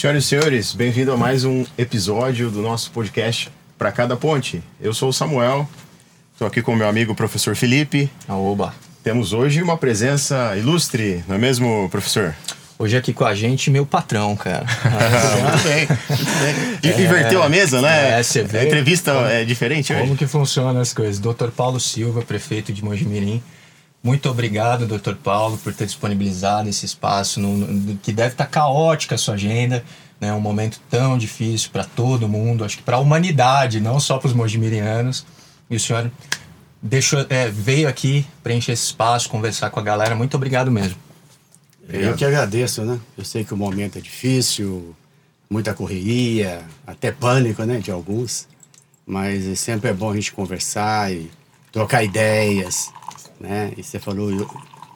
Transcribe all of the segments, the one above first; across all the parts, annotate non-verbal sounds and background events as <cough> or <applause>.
Senhoras e senhores, bem-vindo a mais um episódio do nosso podcast Para Cada Ponte. Eu sou o Samuel, estou aqui com o meu amigo professor Felipe. Aoba. Temos hoje uma presença ilustre, não é mesmo, professor? Hoje aqui com a gente, meu patrão, cara. <laughs> muito bem, muito bem. É, Inverteu a mesa, né? É, você vê. A entrevista como, é diferente hoje. Como que funcionam as coisas? Dr. Paulo Silva, prefeito de Mojimirim. Muito obrigado, Dr. Paulo, por ter disponibilizado esse espaço no, no, que deve estar caótica a sua agenda, né? Um momento tão difícil para todo mundo, acho que para a humanidade, não só para os mojimirianos. E o senhor deixou, é, veio aqui preencher esse espaço, conversar com a galera. Muito obrigado mesmo. Eu que agradeço, né? Eu sei que o momento é difícil, muita correria, até pânico, né, de alguns. Mas sempre é bom a gente conversar e trocar ideias, né? E você falou eu,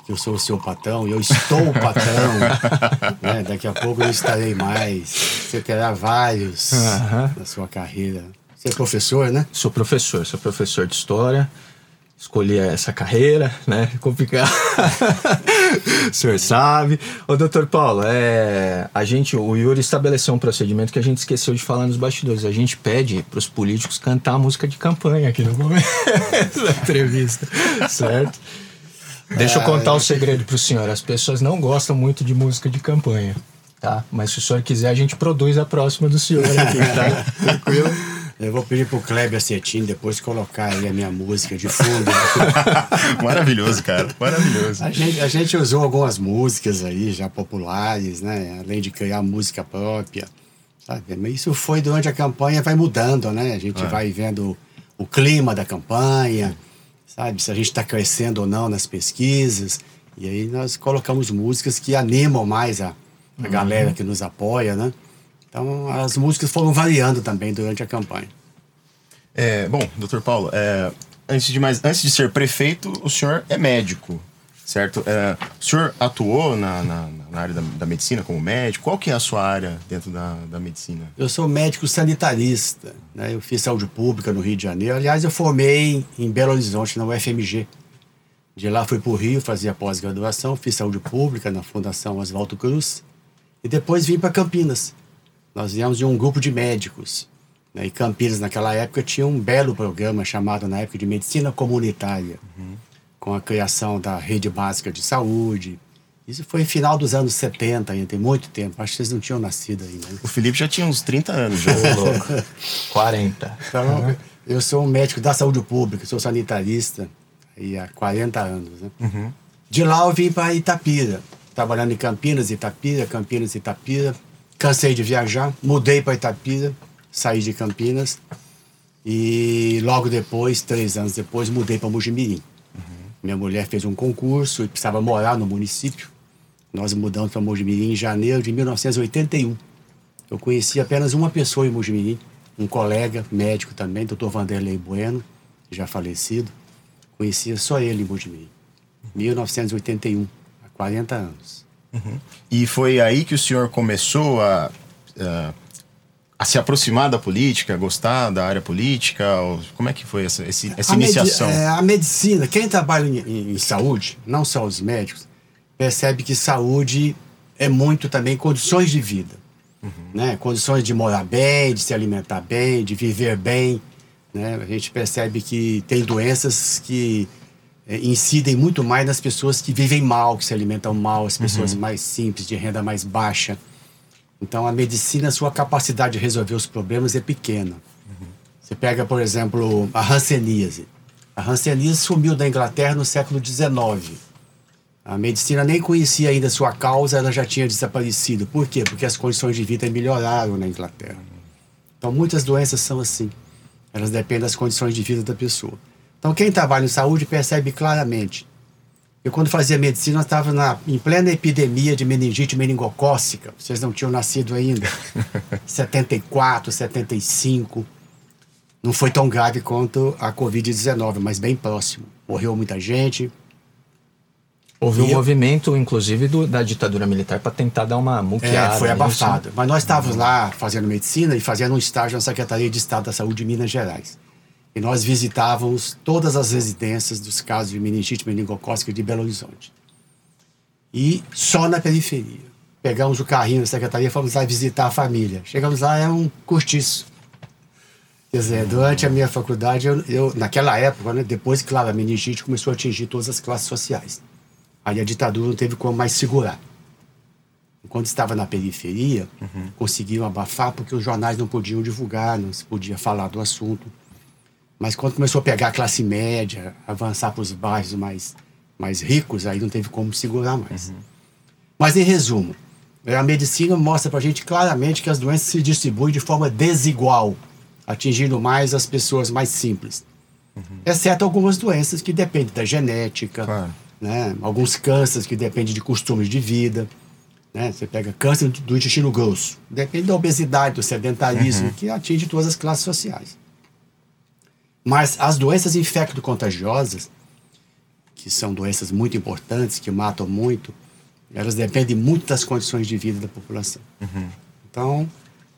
que eu sou o seu patrão, e eu estou o patrão, <laughs> né? Daqui a pouco eu estarei mais. Você terá vários uhum. na sua carreira. Você é professor, né? Sou professor, sou professor de história escolhi essa carreira, né? <laughs> Complicado. o senhor sabe. Ô, doutor Paulo, é, a gente, o Yuri estabeleceu um procedimento que a gente esqueceu de falar nos bastidores. A gente pede para os políticos cantar a música de campanha aqui no começo da entrevista, certo? Deixa eu contar o um segredo para o senhor. As pessoas não gostam muito de música de campanha, tá? Mas se o senhor quiser, a gente produz a próxima do senhor aqui, tá? <laughs> Tranquilo? Eu vou pedir pro Kleber Cetim depois colocar aí a minha música de fundo. <laughs> Maravilhoso, cara. Maravilhoso. A gente, a gente usou algumas músicas aí já populares, né? Além de criar música própria. Sabe? Mas isso foi durante a campanha, vai mudando, né? A gente é. vai vendo o clima da campanha, sabe? Se a gente está crescendo ou não nas pesquisas. E aí nós colocamos músicas que animam mais a, a uhum. galera que nos apoia, né? Então as músicas foram variando também durante a campanha. É, bom, doutor Paulo, é, antes de mais, antes de ser prefeito, o senhor é médico, certo? É, o senhor atuou na, na, na área da, da, medicina como médico? Qual que é a sua área dentro da, da medicina? Eu sou médico sanitarista, né? Eu fiz saúde pública no Rio de Janeiro. Aliás, eu formei em Belo Horizonte, na UFMG. De lá fui para o Rio, fazia pós-graduação, fiz saúde pública na Fundação Oswaldo Cruz. E depois vim para Campinas nós viemos de um grupo de médicos. Né? E Campinas, naquela época, tinha um belo programa chamado, na época, de Medicina Comunitária, uhum. com a criação da Rede Básica de Saúde. Isso foi final dos anos 70 ainda, tem muito tempo. Acho que vocês não tinham nascido ainda. Né? O Felipe já tinha uns 30 anos, já. <laughs> louco. 40. Então, uhum. eu sou um médico da saúde pública, sou sanitarista aí há 40 anos. Né? Uhum. De lá eu vim para Itapira, trabalhando em Campinas, Itapira, Campinas, Itapira cansei de viajar, mudei para Itapira, saí de Campinas e logo depois, três anos depois, mudei para Mojimirim. Uhum. Minha mulher fez um concurso e precisava morar no município. Nós mudamos para Mojimirim em janeiro de 1981. Eu conheci apenas uma pessoa em Mojimirim, um colega médico também, Dr. Vanderlei Bueno, já falecido. Conhecia só ele em Mojimirim. 1981, há 40 anos. Uhum. E foi aí que o senhor começou a, a, a, se aproximar da política, a gostar da área política? Como é que foi essa, essa, essa iniciação? Medi é, a medicina, quem trabalha em, em, saúde, não só os médicos, percebe que saúde é muito também condições de vida. Uhum. Né? Condições de morar bem, de se alimentar bem, de viver bem. Né? A gente percebe que tem doenças que incidem muito mais nas pessoas que vivem mal, que se alimentam mal, as pessoas uhum. mais simples, de renda mais baixa. Então, a medicina, a sua capacidade de resolver os problemas é pequena. Uhum. Você pega, por exemplo, a hanseníase. A hanseníase sumiu da Inglaterra no século XIX. A medicina nem conhecia ainda a sua causa, ela já tinha desaparecido. Por quê? Porque as condições de vida melhoraram na Inglaterra. Então, muitas doenças são assim. Elas dependem das condições de vida da pessoa. Então, quem trabalha em saúde percebe claramente. Eu, quando fazia medicina, estava em plena epidemia de meningite meningocócica. Vocês não tinham nascido ainda. <laughs> 74, 75. Não foi tão grave quanto a Covid-19, mas bem próximo. Morreu muita gente. Houve um eu... movimento, inclusive, do, da ditadura militar para tentar dar uma muqueada. É, foi abafado. Mas nós estávamos lá fazendo medicina e fazendo um estágio na Secretaria de Estado da Saúde de Minas Gerais. E nós visitávamos todas as residências dos casos de meningite meningocócica de Belo Horizonte. E só na periferia. pegamos o carrinho da secretaria e fomos lá visitar a família. Chegamos lá, era um cortiço. Quer dizer, durante a minha faculdade, eu, eu naquela época, né, depois, claro, a meningite começou a atingir todas as classes sociais. Aí a ditadura não teve como mais segurar. Quando estava na periferia, uhum. conseguiram abafar porque os jornais não podiam divulgar, não se podia falar do assunto. Mas quando começou a pegar a classe média, avançar para os bairros mais, mais ricos, aí não teve como segurar mais. Uhum. Mas, em resumo, a medicina mostra para a gente claramente que as doenças se distribuem de forma desigual, atingindo mais as pessoas mais simples. Uhum. Exceto algumas doenças que dependem da genética, claro. né? alguns cânceres que dependem de costumes de vida. Né? Você pega câncer do intestino grosso, depende da obesidade, do sedentarismo, uhum. que atinge todas as classes sociais. Mas as doenças infecto-contagiosas, que são doenças muito importantes, que matam muito, elas dependem muito das condições de vida da população. Uhum. Então,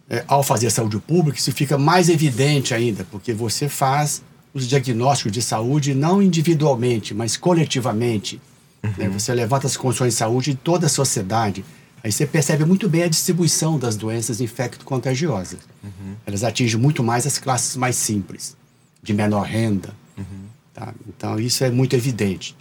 é, ao fazer saúde pública, isso fica mais evidente ainda, porque você faz os diagnósticos de saúde não individualmente, mas coletivamente. Né? Uhum. Né? Você levanta as condições de saúde de toda a sociedade. Aí você percebe muito bem a distribuição das doenças infecto-contagiosas. Uhum. Elas atingem muito mais as classes mais simples de menor renda. Uhum. Tá? Então, isso é muito evidente.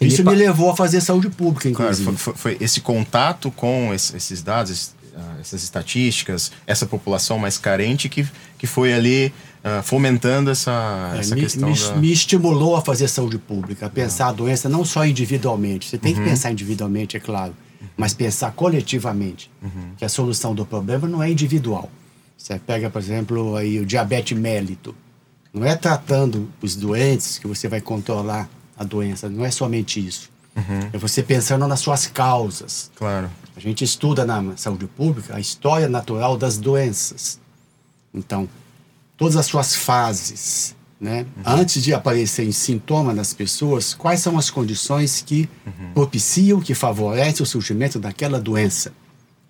Isso me levou a fazer saúde pública, inclusive. Claro, foi, foi esse contato com esses dados, ah, essas estatísticas, essa população mais carente que, que foi ali uh, fomentando essa, é, essa me, questão. Me, da... me, estimulou a fazer saúde pública, a pensar a doença não só individualmente. Você tem uhum. que pensar individualmente, é claro, uhum. mas pensar coletivamente. Uhum. Que a solução do problema não é individual. Você pega, por exemplo, aí o diabetes mélito. Não é tratando os doentes que você vai controlar a doença, não é somente isso. Uhum. É você pensando nas suas causas. Claro. A gente estuda na saúde pública a história natural das doenças. Então, todas as suas fases, né? Uhum. Antes de aparecer em sintoma nas pessoas, quais são as condições que uhum. propiciam, que favorecem o surgimento daquela doença?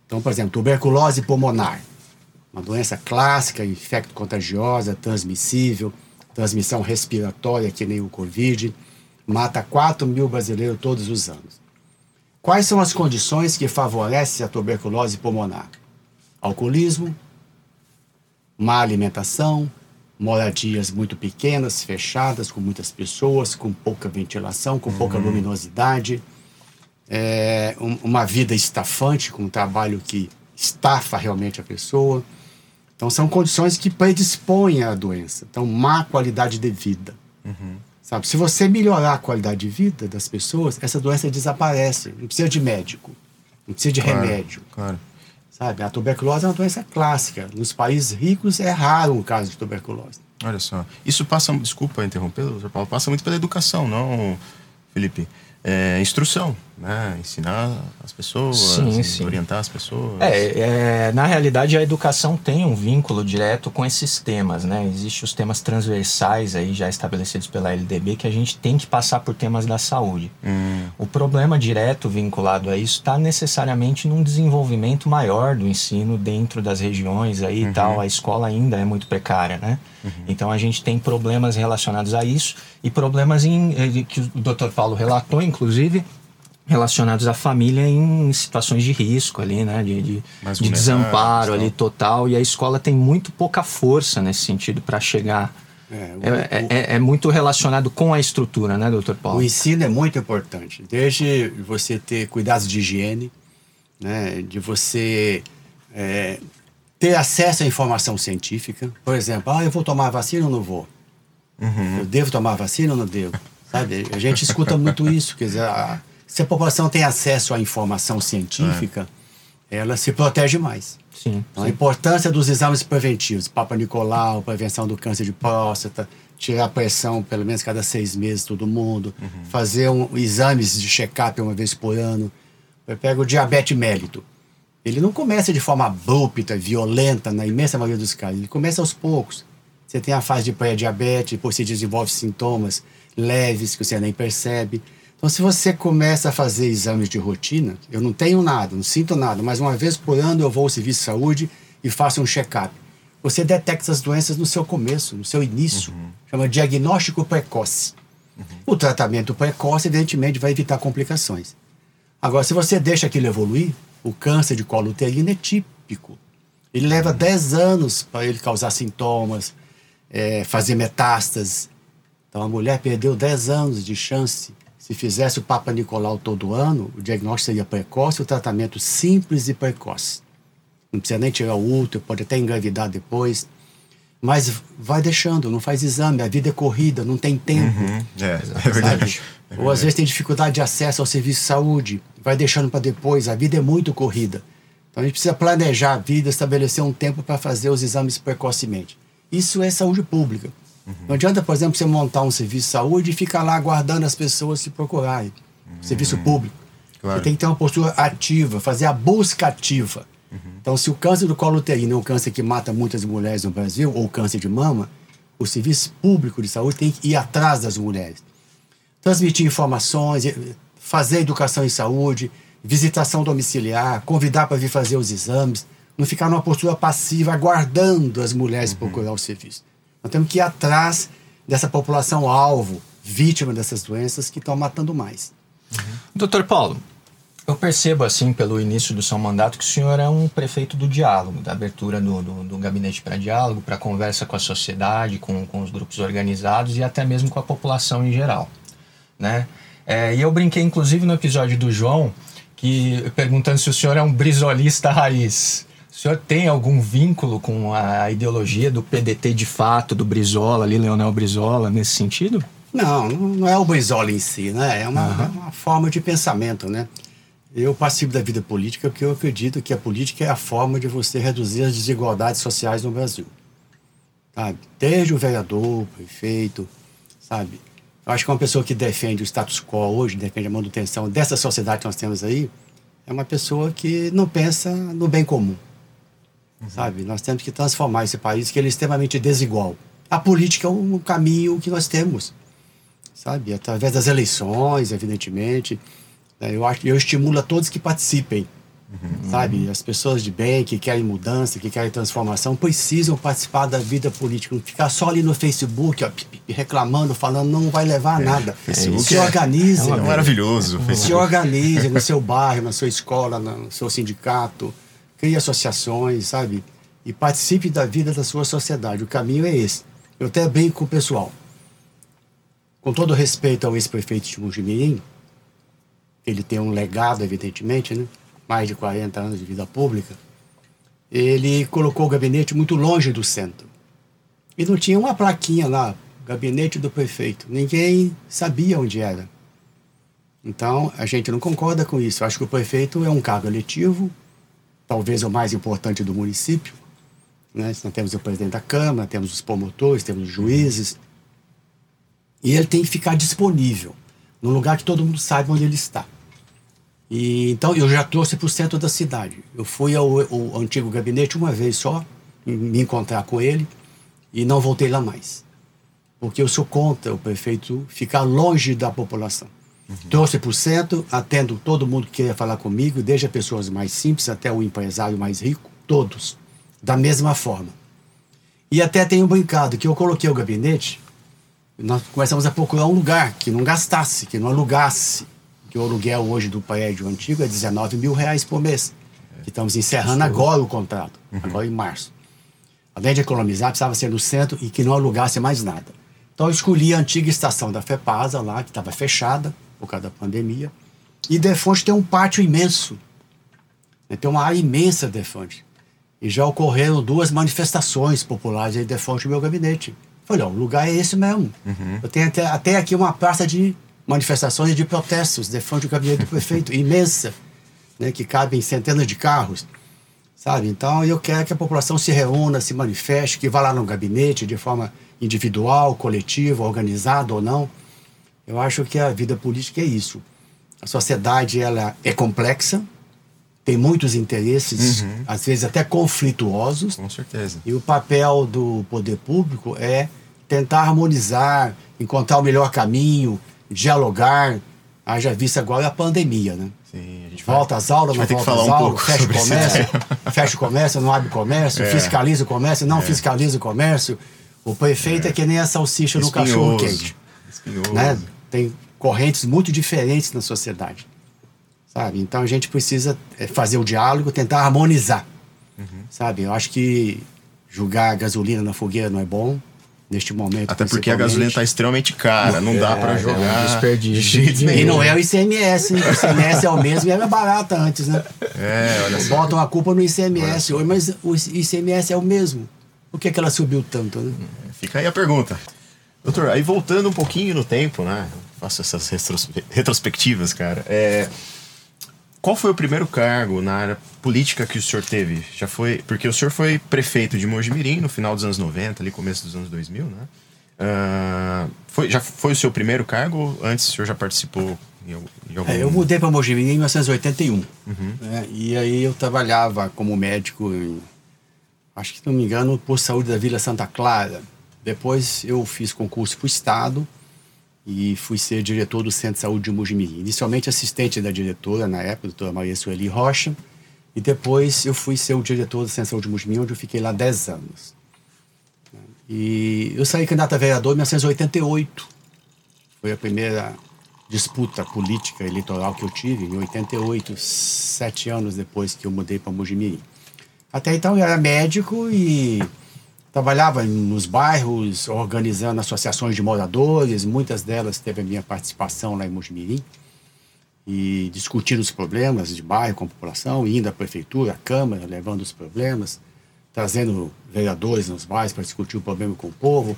Então, por exemplo, tuberculose pulmonar uma doença clássica, infecto-contagiosa, transmissível, transmissão respiratória, que nem o Covid, mata 4 mil brasileiros todos os anos. Quais são as condições que favorecem a tuberculose pulmonar? Alcoolismo, má alimentação, moradias muito pequenas, fechadas, com muitas pessoas, com pouca ventilação, com pouca uhum. luminosidade, é, um, uma vida estafante, com um trabalho que estafa realmente a pessoa, então, são condições que predispõem à doença. Então, má qualidade de vida. Uhum. Sabe? Se você melhorar a qualidade de vida das pessoas, essa doença desaparece. Não precisa de médico. Não precisa de claro, remédio. Claro. Sabe? A tuberculose é uma doença clássica. Nos países ricos é raro um caso de tuberculose. Olha só. Isso passa, desculpa interromper, doutor Paulo, passa muito pela educação, não, Felipe? é, instrução, né? Ensinar as pessoas, sim, sim. orientar as pessoas. É, é, na realidade, a educação tem um vínculo direto com esses temas, né? Existem os temas transversais aí já estabelecidos pela LDB que a gente tem que passar por temas da saúde. Hum. O problema direto vinculado a isso está necessariamente num desenvolvimento maior do ensino dentro das regiões aí uhum. e tal. A escola ainda é muito precária, né? Uhum. Então a gente tem problemas relacionados a isso e problemas em, eh, que o Dr. Paulo relatou, inclusive, relacionados à família em situações de risco ali, né? De, de, de desamparo ali total. E a escola tem muito pouca força nesse sentido para chegar. É, o, é, é, é, muito relacionado com a estrutura, né, doutor Paulo? O ensino é muito importante. Desde você ter cuidados de higiene, né, de você é, ter acesso à informação científica. Por exemplo, ah, eu vou tomar vacina ou não vou? Uhum. Eu devo tomar vacina ou não devo? Sabe? A gente escuta muito isso. Quer dizer, a, se a população tem acesso à informação científica, é. ela se protege mais. Sim, então, sim. A importância dos exames preventivos, Papa Nicolau, prevenção do câncer de próstata, tirar a pressão pelo menos cada seis meses todo mundo, uhum. fazer um, exames de check-up uma vez por ano. Eu pego o diabetes mélito. Ele não começa de forma abrupta, violenta, na imensa maioria dos casos. Ele começa aos poucos. Você tem a fase de pré-diabetes, depois você desenvolve sintomas leves que você nem percebe. Então, se você começa a fazer exames de rotina, eu não tenho nada, não sinto nada, mas uma vez por ano eu vou ao serviço de saúde e faço um check-up. Você detecta as doenças no seu começo, no seu início. Uhum. Chama diagnóstico precoce. Uhum. O tratamento precoce, evidentemente, vai evitar complicações. Agora, se você deixa aquilo evoluir, O câncer de colo uterino é típico. Ele leva 10 anos para ele causar sintomas, é, fazer metástases. Então a mulher perdeu 10 anos de chance. Se fizesse o Papa Nicolau todo ano, o diagnóstico seria precoce, o tratamento simples e precoce. Não precisa nem tirar o útero, pode até engravidar depois. Mas vai deixando, não faz exame, a vida é corrida, não tem tempo. Uhum. É, é verdade. É Ou às vezes tem dificuldade de acesso ao serviço de saúde, vai deixando para depois, a vida é muito corrida. Então a gente precisa planejar a vida, estabelecer um tempo para fazer os exames precocemente. Isso é saúde pública. Uhum. Não adianta, por exemplo, você montar um serviço de saúde e ficar lá aguardando as pessoas se procurarem. Uhum. Serviço público. Claro. Você tem que ter uma postura ativa, fazer a busca ativa. Uhum. Então, se o câncer do colo uterino é um câncer que mata muitas mulheres no Brasil, ou câncer de mama, o serviço público de saúde tem que ir atrás das mulheres. Transmitir informações, fazer educação em saúde, visitação domiciliar, convidar para vir fazer os exames, não ficar numa postura passiva aguardando as mulheres uhum. procurar o serviço. Nós temos que ir atrás dessa população alvo, vítima dessas doenças que estão matando mais. Uhum. Doutor Paulo, eu percebo, assim, pelo início do seu mandato, que o senhor é um prefeito do diálogo, da abertura do, do, do gabinete para diálogo, para conversa com a sociedade, com, com os grupos organizados e até mesmo com a população em geral, né? É, e eu brinquei, inclusive, no episódio do João, que perguntando se o senhor é um brisolista raiz. O senhor tem algum vínculo com a ideologia do PDT de fato, do Brizola, ali, Leonel Brizola, nesse sentido? Não, não é o Brizola em si, né? É uma, uhum. uma forma de pensamento, né? Eu participo da vida política porque eu acredito que a política é a forma de você reduzir as desigualdades sociais no Brasil. Sabe? Desde o vereador, o prefeito, sabe? Eu acho que uma pessoa que defende o status quo hoje, defende a manutenção dessa sociedade que nós temos aí, é uma pessoa que não pensa no bem comum. Uhum. Sabe? Nós temos que transformar esse país que ele é extremamente desigual. A política é um caminho que nós temos. Sabe? Através das eleições, evidentemente, é, eu, acho, eu estimulo a todos que participem. Uhum. Sabe? As pessoas de bem, que querem mudança, que querem transformação, precisam participar da vida política. Não ficar só ali no Facebook, ó, reclamando, falando, não vai levar a é, nada. É, se organize. É, é maravilhoso. Se organize no seu bairro, na sua escola, no seu sindicato. Crie associações, sabe? E participe da vida da sua sociedade. O caminho é esse. Eu até brinco com o pessoal. Com todo respeito ao ex-prefeito de Mujimirim, ele tem um legado, evidentemente, né? mais de 40 anos de vida pública, ele colocou o gabinete muito longe do centro. E não tinha uma plaquinha lá, gabinete do prefeito. Ninguém sabia onde era. Então, a gente não concorda com isso. Eu acho que o prefeito é um cargo eletivo, talvez o mais importante do município. Né? Nós temos o presidente da Câmara, temos os promotores, temos os juízes. E ele tem que ficar disponível, num lugar que todo mundo saiba onde ele está. E, então eu já trouxe para o centro da cidade. Eu fui ao, ao, antigo gabinete uma vez só, me encontrar com ele, e não voltei lá mais. Porque eu sou contra o prefeito ficar longe da população. Uhum. Trouxe para o centro, atendo todo mundo que queria falar comigo, desde as pessoas mais simples até o empresário mais rico, todos, da mesma forma. E até tenho brincado que eu coloquei o gabinete, nós começamos a procurar um lugar que não gastasse, que não alugasse que o aluguel hoje do prédio antigo é 19 mil reais por mês. Que estamos encerrando agora o contrato, uhum. agora em março. Além de economizar, precisava ser no centro e que não alugasse mais nada. Então eu escolhi a antiga estação da FEPASA lá, que estava fechada por causa da pandemia. E Defante tem um pátio imenso. Né? Tem uma área imensa Defante. E já ocorreram duas manifestações populares em Defante no meu gabinete. Falei, ó, o lugar é esse mesmo. Uhum. Eu tenho até, até aqui uma praça de manifestações de protestos de frente ao gabinete do prefeito, <laughs> imensa, né, que cabem centenas de carros, sabe? Então eu quero que a população se reúna, se manifeste, que vá lá no gabinete de forma individual, coletiva, organizada ou não. Eu acho que a vida política é isso. A sociedade ela é complexa, tem muitos interesses, uhum. às vezes até conflituosos. Com certeza. E o papel do poder público é tentar harmonizar, encontrar o melhor caminho, dialogar. Haja vista agora a pandemia, né? Sim, a gente volta às aulas, não volta às um aulas, fecha o comércio, fecha o comércio, não abre o comércio, é. fiscaliza o comércio, não é. fiscaliza o comércio. O prefeito é, é que nem a salsicha no cachorro quente. Né? Tem correntes muito diferentes na sociedade. sabe? Então a gente precisa é, fazer o diálogo, tentar harmonizar, sabe? Eu acho que jogar gasolina na fogueira não é bom neste momento. Até porque a gasolina está extremamente cara, não dá para é um jogar. desperdício de jeito nenhum. E não é o ICMS, hein? O ICMS é o mesmo e era barata antes, né? É, olha só. Botam a culpa no ICMS hoje, mas o ICMS é o mesmo. Por que, que ela subiu tanto, né? Fica aí a pergunta. Doutor, aí voltando um pouquinho no tempo, né? Faço essas retrospe- retrospectivas, cara. É, Qual foi o primeiro cargo na área política que o senhor teve? Já foi. Porque o senhor foi prefeito de Mojimirim no final dos anos 90, ali começo dos anos 2000, né? Ah, foi, já foi o seu primeiro cargo antes o senhor já participou em, em algum. É, eu mudei para Mojimirim em 1981. né? E aí eu trabalhava como médico em, acho que não me engano, por saúde da Vila Santa Clara. Depois eu fiz concurso para o Estado e fui ser diretor do Centro de Saúde de Mojimirim. Inicialmente assistente da diretora, na época, doutora Maria Sueli Rocha. E depois eu fui ser o diretor do Centro de Saúde de Mojimirim, onde eu fiquei lá 10 anos. E eu saí candidato a vereador em 1988. Foi a primeira disputa política eleitoral que eu tive em 88, sete anos depois que eu mudei para Mojimirim. Até então eu era médico e trabalhava nos bairros, organizando associações de moradores, muitas delas teve a minha participação lá em Mojimirim, e discutindo os problemas de bairro com a população, indo à prefeitura, à Câmara, levando os problemas, trazendo vereadores nos bairros para discutir o problema com o povo.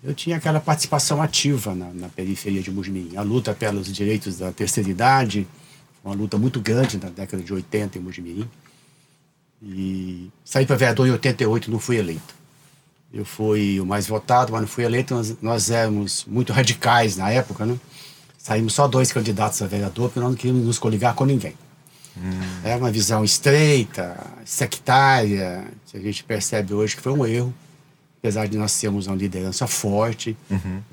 Eu tinha aquela participação ativa na, na periferia de Mojimirim. A luta pelos direitos da terceira idade, uma luta muito grande na década de 80 em Mojimirim. E saí para vereador em 88 não fui eleito. Eu fui o mais votado, mas não fui eleito. Nós, nós éramos muito radicais na época, né? Saímos só dois candidatos a vereador, porque nós não queríamos nos coligar com ninguém. É uma visão estreita, sectária, que a gente percebe hoje que foi um erro. Apesar de nós sermos uma liderança forte,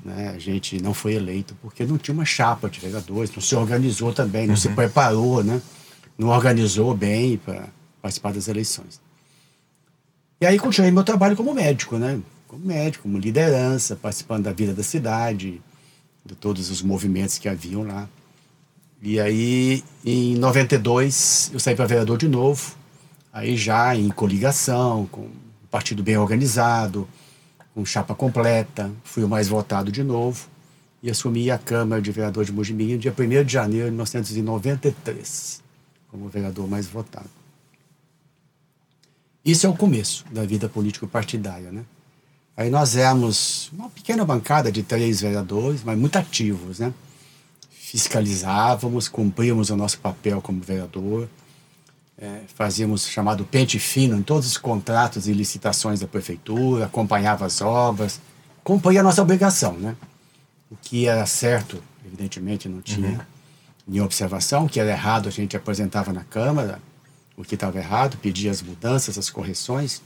né, a gente não foi eleito porque não tinha uma chapa de vereadores, não se organizou também, não se preparou, né, não organizou bem para participar das eleições. E aí continuei meu trabalho como médico, né? Como médico, como liderança, participando da vida da cidade, de todos os movimentos que haviam lá. E aí, em 92, eu saí para vereador de novo, aí já em coligação, com um partido bem organizado, com chapa completa, fui o mais votado de novo e assumi a Câmara de Vereador de Mojimirim dia 1 de janeiro de 1993, como vereador mais votado. Isso é o começo da vida político-partidária, né? Aí nós éramos uma pequena bancada de três vereadores, mas muito ativos, né? Fiscalizávamos, cumpríamos o nosso papel como vereador, é, fazíamos chamado pente fino em todos os contratos e licitações da prefeitura, acompanhava as obras, cumpria a nossa obrigação, né? O que era certo, evidentemente, não tinha nenhuma observação, o que era errado a gente apresentava na Câmara, o que estava errado, pedia as mudanças, as correções.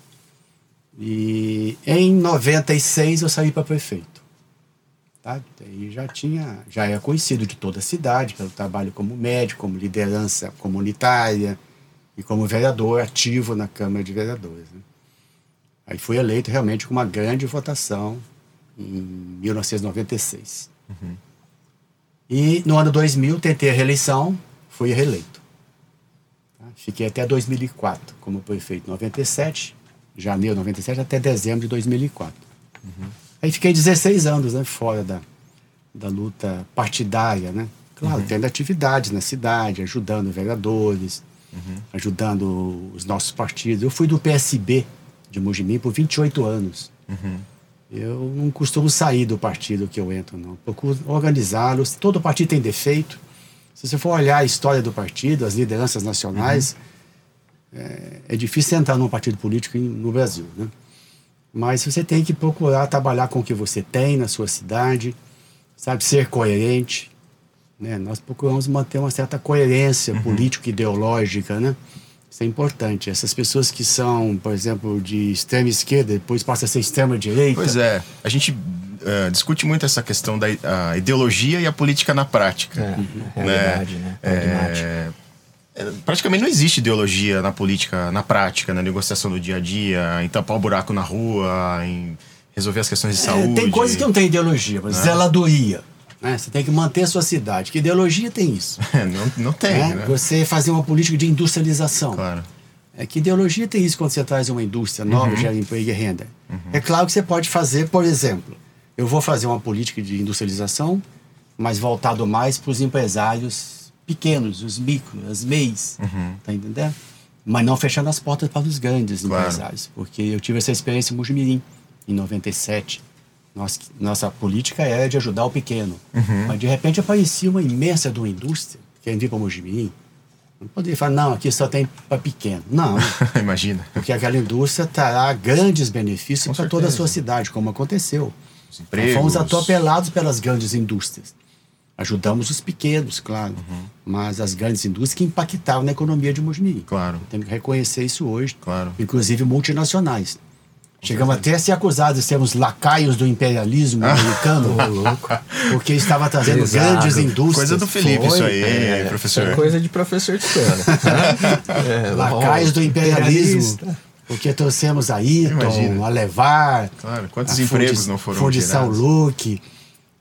E em 96 eu saí para prefeito. Tá? E já tinha, já era conhecido de toda a cidade pelo trabalho como médico, como liderança comunitária e como vereador ativo na Câmara de Vereadores. Né? Aí fui eleito realmente com uma grande votação em 1996. E no ano 2000 tentei a reeleição, fui reeleito. Fiquei até 2004 como prefeito, 97, janeiro de 97 até dezembro de 2004. Aí fiquei 16 anos né, fora da, da luta partidária, né? Claro, tendo atividades na cidade, ajudando vereadores, ajudando os nossos partidos. Eu fui do PSB de Mojimim por 28 anos. Eu não costumo sair do partido que eu entro, não. Procuro organizá-los. Todo partido tem defeito. Se você for olhar a história do partido, as lideranças nacionais, é, é difícil entrar num partido político em- no Brasil, né? Mas você tem que procurar trabalhar com o que você tem na sua cidade, sabe, ser coerente. Né? Nós procuramos manter uma certa coerência político-ideológica, né? Isso é importante. Essas pessoas que são, por exemplo, de extrema esquerda, depois passam a ser extrema direita. Pois é, a gente eh, discute muito essa questão da ideologia e a política na prática. É, realidade, né? Pragmática. É, é, praticamente não existe ideologia na política, na prática, na negociação do dia a dia, em tampar o buraco na rua, em resolver as questões de É, saúde. tem coisas que não tem ideologia, mas zeladoria. Né? Você tem que manter a sua cidade. Que ideologia tem isso? <laughs> não, não tem, né? né? Você fazer uma política de industrialização. Claro. É, que ideologia tem isso quando você traz uma indústria nova, Uhum. gera emprego e renda? É claro que você pode fazer, por exemplo, eu vou fazer uma política de industrialização, mas voltado mais para os empresários pequenos, os micros, as MEIs, tá entendendo? Mas não fechando as portas para os grandes Claro. empresários, porque eu tive essa experiência em Mujimirim, em 97. Nossa, nossa política era de ajudar o pequeno. Mas de repente aparecia uma imensa de uma indústria querendo vir para Mujimirim. Não poderia falar, não, aqui só tem para pequeno. Não, <laughs> Imagina. porque aquela indústria trará grandes benefícios para toda a sua cidade, como aconteceu. Os empregos. fomos atropelados pelas grandes indústrias. Ajudamos os pequenos, claro, Uhum. mas as grandes indústrias que impactaram na economia de Mojimirim. Claro. Temos que reconhecer isso hoje, Claro. inclusive multinacionais. Chegamos até a ser acusados de sermos lacaios do imperialismo <laughs> americano, porque estava trazendo Pesado. grandes indústrias. Coisa do Felipe, Foi, isso aí, é, professor. É coisa de professor de história. né? <laughs> É, lacaios do imperialismo. Porque trouxemos a Imagina. a Levar, Claro, quantos a empregos Fundi- não foram Fundição gerados? Luke,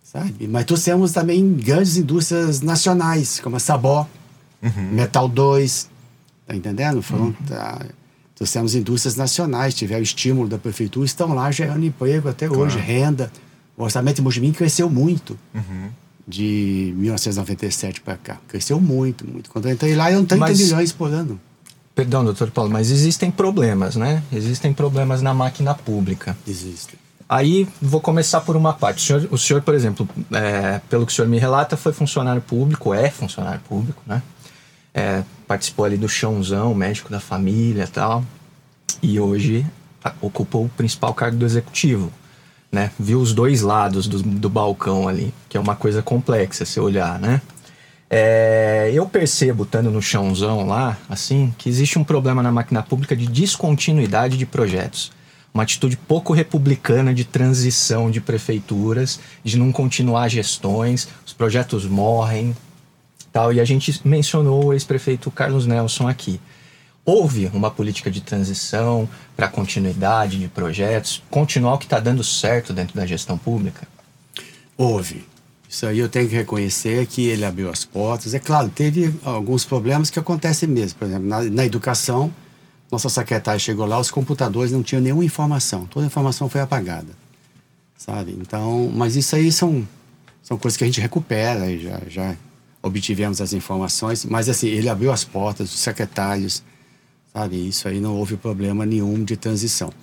sabe? Mas trouxemos também grandes indústrias nacionais, como a Sabó, Uhum. Metal 2, tá entendendo? Foram, tá, trouxemos indústrias nacionais, tiveram estímulo da prefeitura, estão lá gerando emprego até hoje, renda. O orçamento de Mojimim cresceu muito. Uhum. De 1997 para cá. Cresceu muito, muito. Quando eu entrei lá, eram 30 Mas- milhões por ano. Perdão, doutor Paulo, mas existem problemas, né? Existem problemas na máquina pública. Existem. Aí vou começar por uma parte. O senhor, o senhor, por exemplo, é, pelo que o senhor me relata, foi funcionário público, é funcionário público, né? É, participou ali do chãozão, médico da família e tal. E hoje ocupou o principal cargo do executivo, né? Viu os dois lados do, do balcão ali, que é uma coisa complexa se olhar, né? É, eu percebo, estando no chãozão lá, assim, que existe um problema na máquina pública de descontinuidade de projetos. Uma atitude pouco republicana de transição de prefeituras, de não continuar gestões, os projetos morrem, tal. E a gente mencionou o ex-prefeito Carlos Nelson aqui. Houve uma política de transição para continuidade de projetos, continuar o que está dando certo dentro da gestão pública? Houve. Isso aí eu tenho que reconhecer que ele abriu as portas. É claro, teve alguns problemas que acontecem mesmo. Por exemplo, na, na educação, nossa secretária chegou lá, os computadores não tinham nenhuma informação. Toda a informação foi apagada. Sabe? Então, mas isso aí são, são coisas que a gente recupera e já, já obtivemos as informações. Mas assim, ele abriu as portas, os secretários, sabe? Isso aí não houve problema nenhum de transição.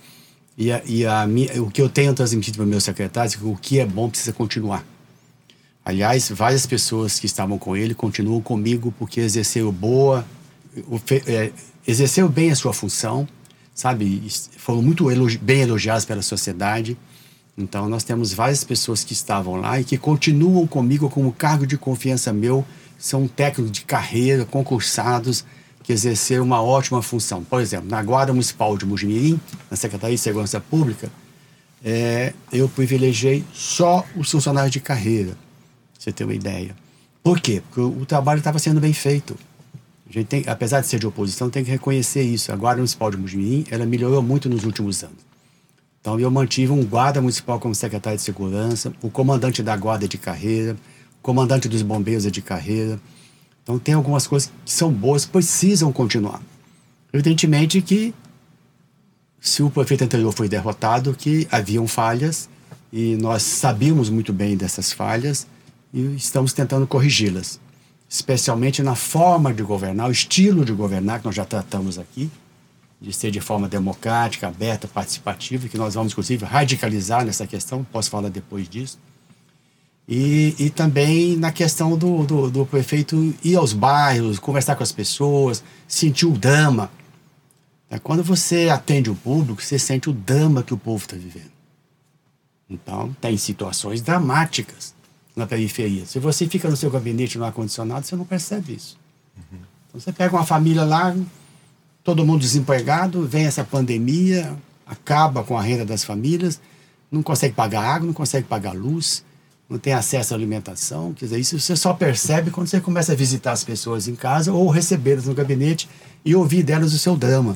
E, a, e a o que eu tenho transmitido para meus secretários é que o que é bom precisa continuar. Aliás, várias pessoas que estavam com ele continuam comigo porque exerceram boa, é, exerceram bem a sua função, sabe? Foram muito elogi bem elogiados pela sociedade. Então, nós temos várias pessoas que estavam lá e que continuam comigo como cargo de confiança meu. São técnicos de carreira, concursados, que exerceram uma ótima função. Por exemplo, na Guarda Municipal de Mujimirim, na Secretaria de Segurança Pública, é, eu privilegiei só os funcionários de carreira, você ter uma ideia. Por quê? Porque o, o trabalho estava sendo bem feito. A gente tem, apesar de ser de oposição, tem que reconhecer isso. A Guarda Municipal de Mujimirim, ela melhorou muito nos últimos anos. Então, eu mantive um guarda municipal como secretário de segurança, o comandante da guarda é de carreira, o comandante dos bombeiros é de carreira. Então, tem algumas coisas que são boas, precisam continuar. Evidentemente que, se o prefeito anterior foi derrotado, que haviam falhas, e nós sabíamos muito bem dessas falhas, e estamos tentando corrigi-las. Especialmente na forma de governar, o estilo de governar, que nós já tratamos aqui, de ser de forma democrática, aberta, participativa, que nós vamos, inclusive, radicalizar nessa questão, posso falar depois disso. E, e também na questão do, do, do prefeito ir aos bairros, conversar com as pessoas, sentir o drama. É, Quando você atende o público, você sente o drama que o povo está vivendo. Então, tem situações dramáticas na periferia. Se você fica no seu gabinete no ar-condicionado, você não percebe isso. Então, você pega uma família lá, todo mundo desempregado, vem essa pandemia, acaba com a renda das famílias, não consegue pagar água, não consegue pagar luz, não tem acesso à alimentação. Quer dizer, isso você só percebe quando você começa a visitar as pessoas em casa ou recebê-las no gabinete e ouvir delas o seu drama.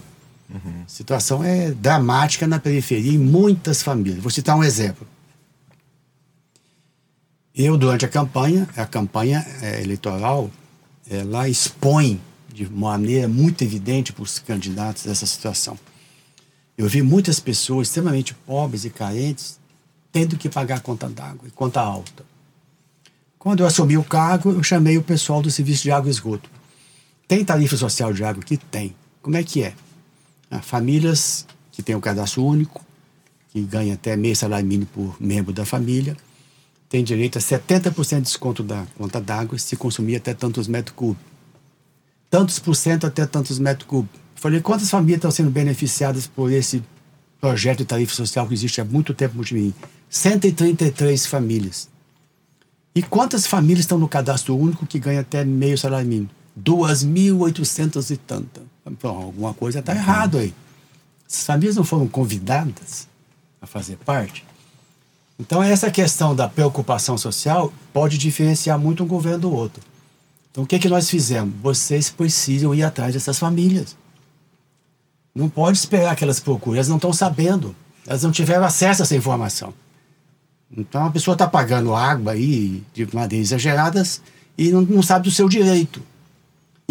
A situação é dramática na periferia em muitas famílias. Vou citar um exemplo. Eu, durante a campanha, a campanha é, eleitoral, ela expõe de maneira muito evidente para os candidatos essa situação. Eu vi muitas pessoas extremamente pobres e carentes tendo que pagar conta d'água e conta alta. Quando eu assumi o cargo, eu chamei o pessoal do Serviço de Água e Esgoto. Tem tarifa social de água aqui? Tem. Como é que é? Ah, famílias que têm um cadastro único, que ganham até meio salário mínimo por membro da família, têm direito a 70% de desconto da conta d'água se consumir até tantos metros cúbicos. Tantos por cento até tantos metros cúbicos. Falei, quantas famílias estão sendo beneficiadas por esse projeto de tarifa social que existe há muito tempo no Multimim? 133 famílias. E quantas famílias estão no cadastro único que ganha até meio salário mínimo? 2.800 e tanta. Bom, alguma coisa está errado aí. As famílias não foram convidadas a fazer parte. Então, essa questão da preocupação social pode diferenciar muito um governo do outro. Então, o que, que nós fizemos? Vocês precisam ir atrás dessas famílias. Não pode esperar que elas procurem, elas não estão sabendo. Elas não tiveram acesso a essa informação. Então, a pessoa está pagando água aí de maneiras exageradas e não, não sabe do seu direito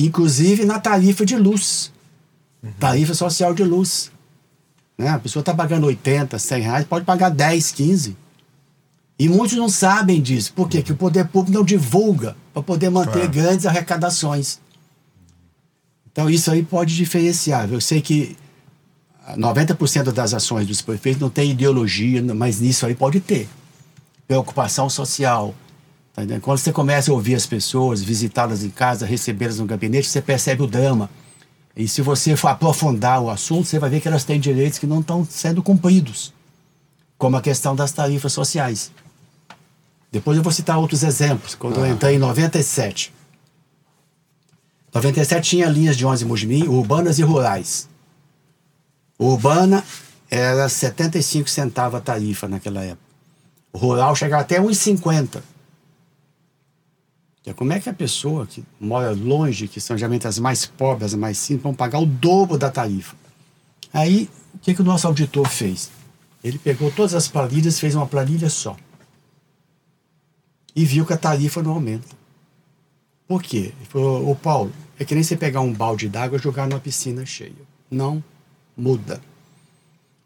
inclusive na tarifa de luz, uhum. tarifa social de luz. Né? A pessoa está pagando 80, 100 reais, pode pagar 10, 15. E muitos não sabem disso. Por quê? Porque o poder público não divulga para poder manter claro. grandes arrecadações. Então isso aí pode diferenciar. Eu sei que 90% das ações dos prefeitos não tem ideologia, mas nisso aí pode ter. Preocupação social, Tá Quando você começa a ouvir as pessoas, visitá-las em casa, recebê-las no gabinete, você percebe o drama. E se você for aprofundar o assunto, você vai ver que elas têm direitos que não estão sendo cumpridos, como a questão das tarifas sociais. Depois eu vou citar outros exemplos. Quando ah. eu entrei em 97, 97 tinha linhas de 11 Mujimim, urbanas e rurais. Urbana era 75 centavos a tarifa naquela época. O rural chegava até 1,50. É como é que a pessoa que mora longe, que são geralmente as mais pobres, as mais simples, vão pagar o dobro da tarifa? Aí, o que, que o nosso auditor fez? Ele pegou todas as planilhas, fez uma planilha só. E viu que a tarifa não aumenta. Por quê? Ele falou, ô Paulo, é que nem você pegar um balde d'água e jogar numa piscina cheia. Não muda.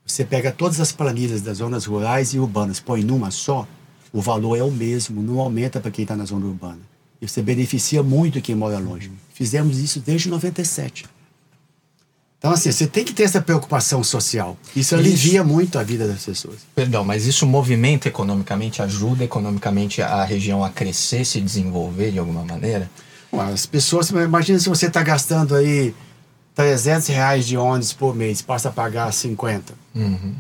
Você pega todas as planilhas das zonas rurais e urbanas, põe numa só, o valor é o mesmo, não aumenta para quem está na zona urbana. E você beneficia muito quem mora longe. Fizemos isso desde 97. Então, assim, você tem que ter essa preocupação social. Isso alivia isso. muito a vida das pessoas. Perdão, mas isso movimenta economicamente, ajuda economicamente a região a crescer, se desenvolver de alguma maneira? As pessoas, imagina se você está gastando aí 300 reais de ônibus por mês, passa a pagar 50, uhum.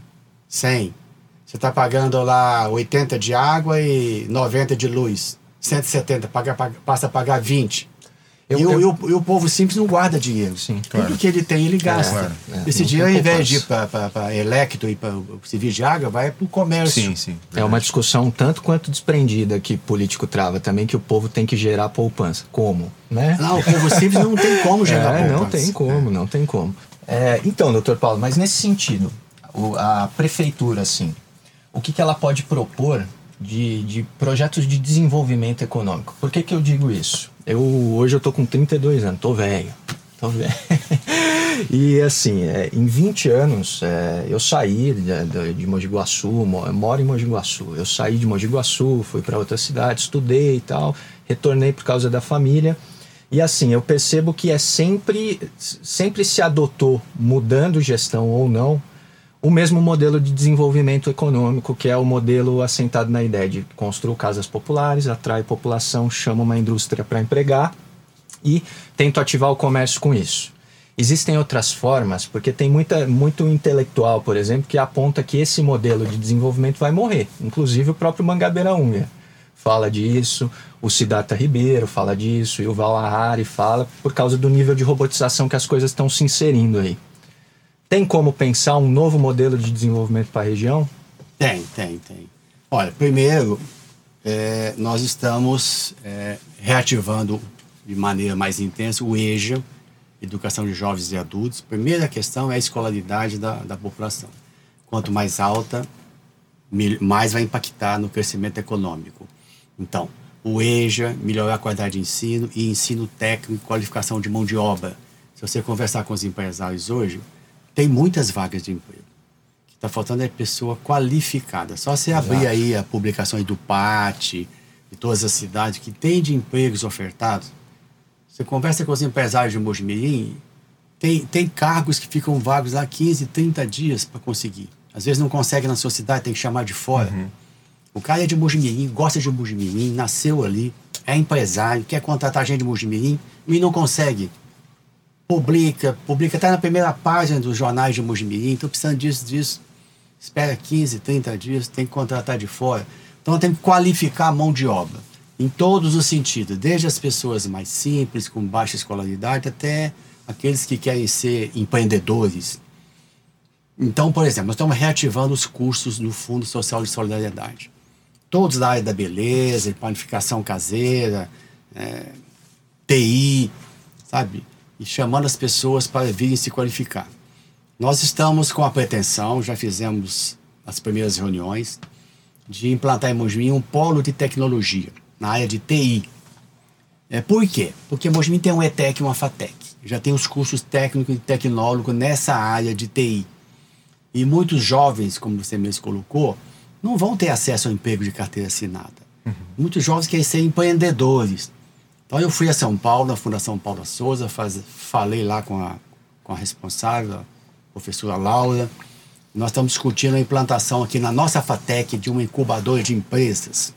100. Você está pagando lá 80 de água e 90 de luz. 170, paga, paga, passa a pagar 20. Eu, e, o, eu... e, o, povo simples não guarda dinheiro. Sim, claro. Tudo que ele tem, ele gasta. É, é. Esse dinheiro, ao invés de ir para Electro e para o serviço de água, vai para o comércio. Sim, sim. É uma discussão tanto quanto desprendida que político trava também, que o povo tem que gerar poupança. Como? Né? Não, o povo simples não tem como <laughs> gerar é, poupança. Não tem como, não tem como. É, então, doutor Paulo, mas nesse sentido, a prefeitura, assim, o que, que ela pode propor de, de projetos de desenvolvimento econômico. Por que, que eu digo isso? Eu, hoje eu tô com 32 anos, tô velho. Tô velho. <laughs> e assim, é, em 20 anos é, eu saí de, de, de Mogi Guaçu, moro em Mogi Guaçu. Eu saí de Mogi Guaçu, fui para outra cidade, estudei e tal, retornei por causa da família. E assim, eu percebo que é sempre, sempre se adotou, mudando gestão ou não, o mesmo modelo de desenvolvimento econômico, que é o modelo assentado na ideia de construir casas populares, atrai população, chama uma indústria para empregar e tento ativar o comércio com isso. Existem outras formas, porque tem muita, muito intelectual, por exemplo, que aponta que esse modelo de desenvolvimento vai morrer. Inclusive o próprio Mangabeira Unga fala disso, o Siddhartha Ribeiro fala disso, e o Val Harari fala, por causa do nível de robotização que as coisas estão se inserindo aí. Tem como pensar um novo modelo de desenvolvimento para a região? Tem, tem, tem. Olha, primeiro, é, nós estamos é, reativando de maneira mais intensa o EJA, Educação de Jovens e Adultos. Primeira questão é a escolaridade da, da população. Quanto mais alta, mais vai impactar no crescimento econômico. Então, o EJA, melhorar a qualidade de ensino e ensino técnico, qualificação de mão de obra. Se você conversar com os empresários hoje, tem muitas vagas de emprego. O que está faltando é pessoa qualificada. Só você abrir aí a publicação do PAT, de todas as cidades que tem de empregos ofertados. Você conversa com os empresários de Mojimirim, tem, tem cargos que ficam vagos lá 15, 30 dias para conseguir. Às vezes não consegue na sua cidade, tem que chamar de fora. Uhum. O cara é de Mojimirim, gosta de Mojimirim, nasceu ali, é empresário, quer contratar gente de Mojimirim e não consegue. Publica, publica, está na primeira página dos jornais de Mojimirim, estou precisando disso, disso. Espera 15, 30 dias, tem que contratar de fora. Então tem que qualificar a mão de obra, em todos os sentidos, desde as pessoas mais simples, com baixa escolaridade, até aqueles que querem ser empreendedores. Então, por exemplo, nós estamos reativando os cursos no Fundo Social de Solidariedade. Todos da área da beleza, planificação caseira, é, TI, sabe? E chamando as pessoas para virem se qualificar. Nós estamos com a pretensão, já fizemos as primeiras reuniões, de implantar em Mogi um polo de tecnologia na área de TI. É, por quê? Porque Mogi tem um ETEC e uma FATEC. Já tem os cursos técnico e tecnólogo nessa área de TI. E muitos jovens, como você mesmo colocou, não vão ter acesso ao emprego de carteira assinada. Uhum. Muitos jovens querem ser empreendedores. Então eu fui a São Paulo, na Fundação Paula Souza, faz, falei lá com a, com a responsável, a professora Laura. Nós estamos discutindo a implantação aqui na nossa FATEC de uma incubadora de empresas,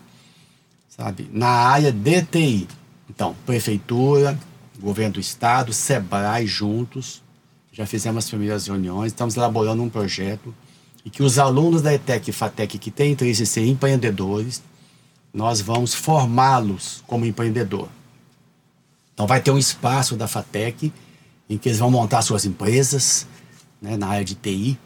sabe? Na área DTI. Então, prefeitura, governo do estado, SEBRAE juntos, já fizemos as primeiras reuniões, estamos elaborando um projeto e que os alunos da ETEC e FATEC que têm interesse em ser empreendedores, nós vamos formá-los como empreendedor. Então vai ter um espaço da FATEC em que eles vão montar suas empresas né, na área de TI,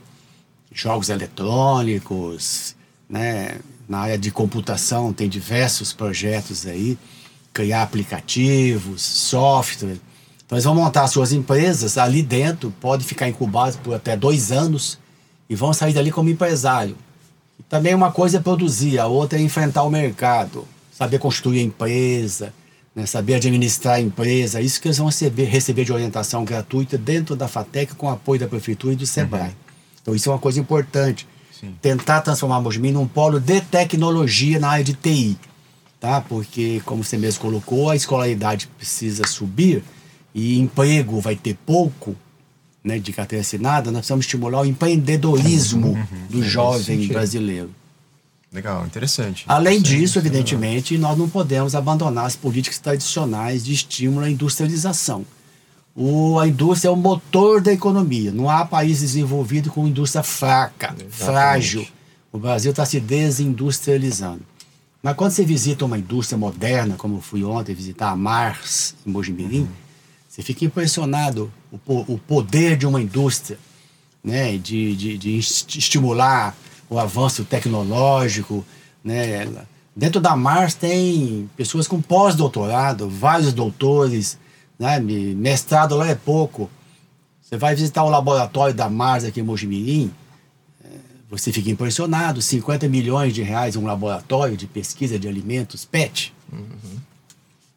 jogos eletrônicos, né, na área de computação tem diversos projetos aí, criar aplicativos, software. Então eles vão montar suas empresas ali dentro, pode ficar incubados por até dois anos e vão sair dali como empresário. Também uma coisa é produzir, a outra é enfrentar o mercado, saber construir a empresa, né, saber administrar a empresa. Isso que eles vão receber, receber de orientação gratuita dentro da FATEC com apoio da Prefeitura e do SEBRAE. Uhum. Então isso é uma coisa importante. Sim. Tentar transformar Mojimim num polo de tecnologia na área de TI. Tá? Porque, como você mesmo colocou, a escolaridade precisa subir e emprego vai ter pouco, né, de carteira assinada, nós precisamos estimular o empreendedorismo uhum, do jovem brasileiro. Legal, interessante. Além disso, evidentemente, nós não podemos abandonar as políticas tradicionais de estímulo à industrialização. O, a indústria é o motor da economia. Não há país desenvolvido com indústria fraca, Exatamente. frágil. O Brasil está se desindustrializando. Mas quando você visita uma indústria moderna, como eu fui ontem visitar a Mars, em Mojimirim, uhum você fica impressionado o, o poder de uma indústria, né? De, de, de estimular o avanço tecnológico, né? Dentro da Mars tem pessoas com pós-doutorado, vários doutores, né? Mestrado lá é pouco. Você vai visitar o laboratório da Mars aqui em Mojimirim, é, você fica impressionado, 50 milhões de reais um laboratório de pesquisa de alimentos PET. Uhum.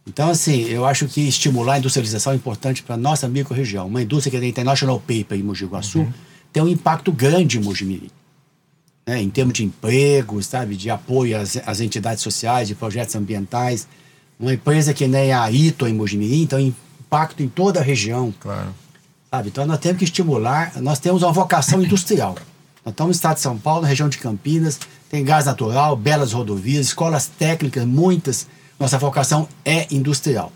Então, assim, eu acho que estimular a industrialização é importante para a nossa micro-região. Uma indústria que tem International Paper em Mogi Guaçu uhum. tem um impacto grande em Mogi Mirim. Né? Em termos de emprego, sabe? De apoio às, às, entidades sociais, de projetos ambientais. Uma empresa que nem a ITO em Mogi Mirim tem impacto em toda a região. Claro. Sabe? Então, nós temos que estimular. Nós temos uma vocação industrial. Nós estamos no estado de São Paulo, na região de Campinas, tem gás natural, belas rodovias, escolas técnicas, muitas nossa vocação é industrial.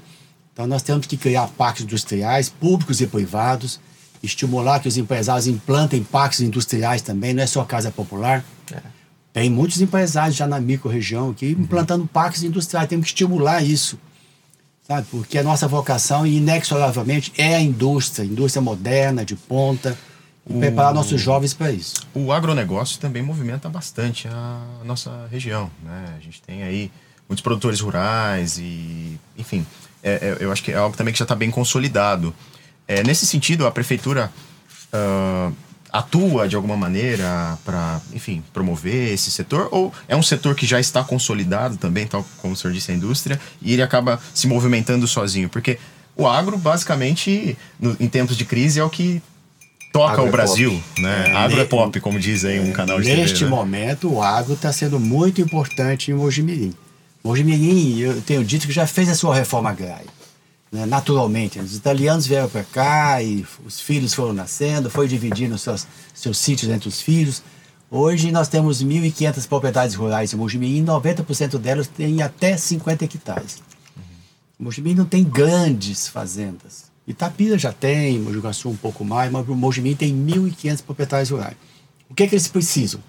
Então nós temos que criar parques industriais, públicos e privados, estimular que os empresários implantem parques industriais também, não é só casa popular. É. Tem muitos empresários já na micro-região aqui uhum. implantando parques industriais, temos que estimular isso. Sabe? Porque a nossa vocação, inexoravelmente, é a indústria, indústria moderna, de ponta, e o... preparar nossos jovens para isso. O agronegócio também movimenta bastante a nossa região. Né? A gente tem aí muitos produtores rurais e, enfim, é, é, eu acho que é algo também que já está bem consolidado. É, nesse sentido, a prefeitura, uh, atua de alguma maneira para, enfim, promover esse setor? Ou é um setor que já está consolidado também, tal como o senhor disse, a indústria, e ele acaba se movimentando sozinho? Porque o agro, basicamente, no, em tempos de crise, é o que toca Agro o é Brasil, pop. né? É, agro é pop, como diz aí um canal de TV, Neste né? momento, o agro está sendo muito importante em Mojimirim. Mojimirim, eu tenho dito que já fez a sua reforma agrária. Né, naturalmente. Os italianos vieram para cá e os filhos foram nascendo, foi dividindo seus, seus sítios entre os filhos. Hoje nós temos 1.500 propriedades rurais em Mojimirim e 90% delas têm até 50 hectares. Mojimirim não tem grandes fazendas. Itapira já tem, Mogi Guaçu um pouco mais, mas o Mojimirim tem 1.500 proprietários rurais. O que é que eles precisam?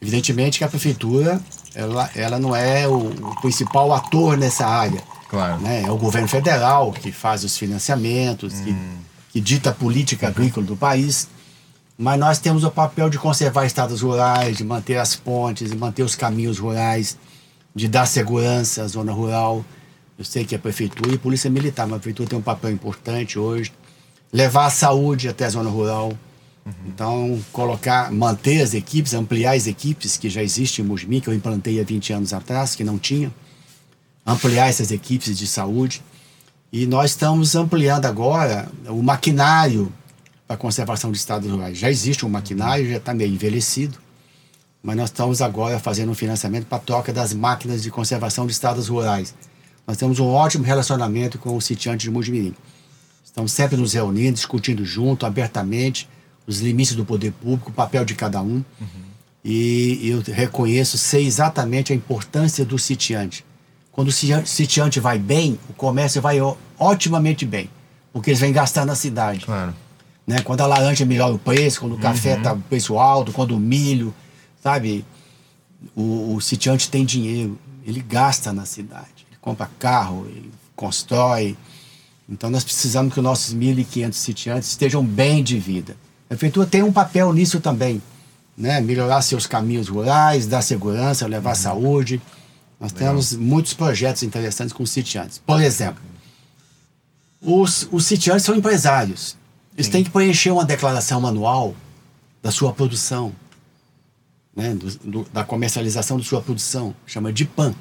Evidentemente que a prefeitura ela, ela não é o, o principal ator nessa área. Claro. Né? É o governo federal que faz os financiamentos, que, que dita a política agrícola do país. Mas nós temos o papel de conservar estados rurais, de manter as pontes, de manter os caminhos rurais, de dar segurança à zona rural. Eu sei que a prefeitura e a polícia militar, mas a prefeitura tem um papel importante hoje. Levar a saúde até a zona rural. Então, colocar, manter as equipes, ampliar as equipes que já existem em Mojimi, que eu implantei há 20 anos atrás, que não tinha. Ampliar essas equipes de saúde. E nós estamos ampliando agora o maquinário para a conservação de estados rurais. Já existe um maquinário, já está meio envelhecido, mas nós estamos agora fazendo um financiamento para a troca das máquinas de conservação de estados rurais. Nós temos um ótimo relacionamento com o sitiante de Mujimirim. Estamos sempre nos reunindo, discutindo junto, abertamente, os limites do poder público, o papel de cada um. E eu reconheço, sei exatamente a importância do sitiante. Quando o sitia- sitiante vai bem, o comércio vai otimamente bem, porque eles vêm gastar na cidade. Claro. Né? Quando a laranja melhora o preço, quando o café está preço alto, quando o milho, sabe? O, o sitiante tem dinheiro, ele gasta na cidade, ele compra carro, ele constrói. Então nós precisamos que os nossos 1.500 sitiantes estejam bem de vida. A prefeitura tem um papel nisso também, né? Melhorar seus caminhos rurais, dar segurança, levar saúde. Nós temos muitos projetos interessantes com os sitiantes. Por exemplo, os, os sitiantes são empresários. Eles têm que preencher uma declaração anual da sua produção, né? do- do- da comercialização da sua produção, chama de PAN.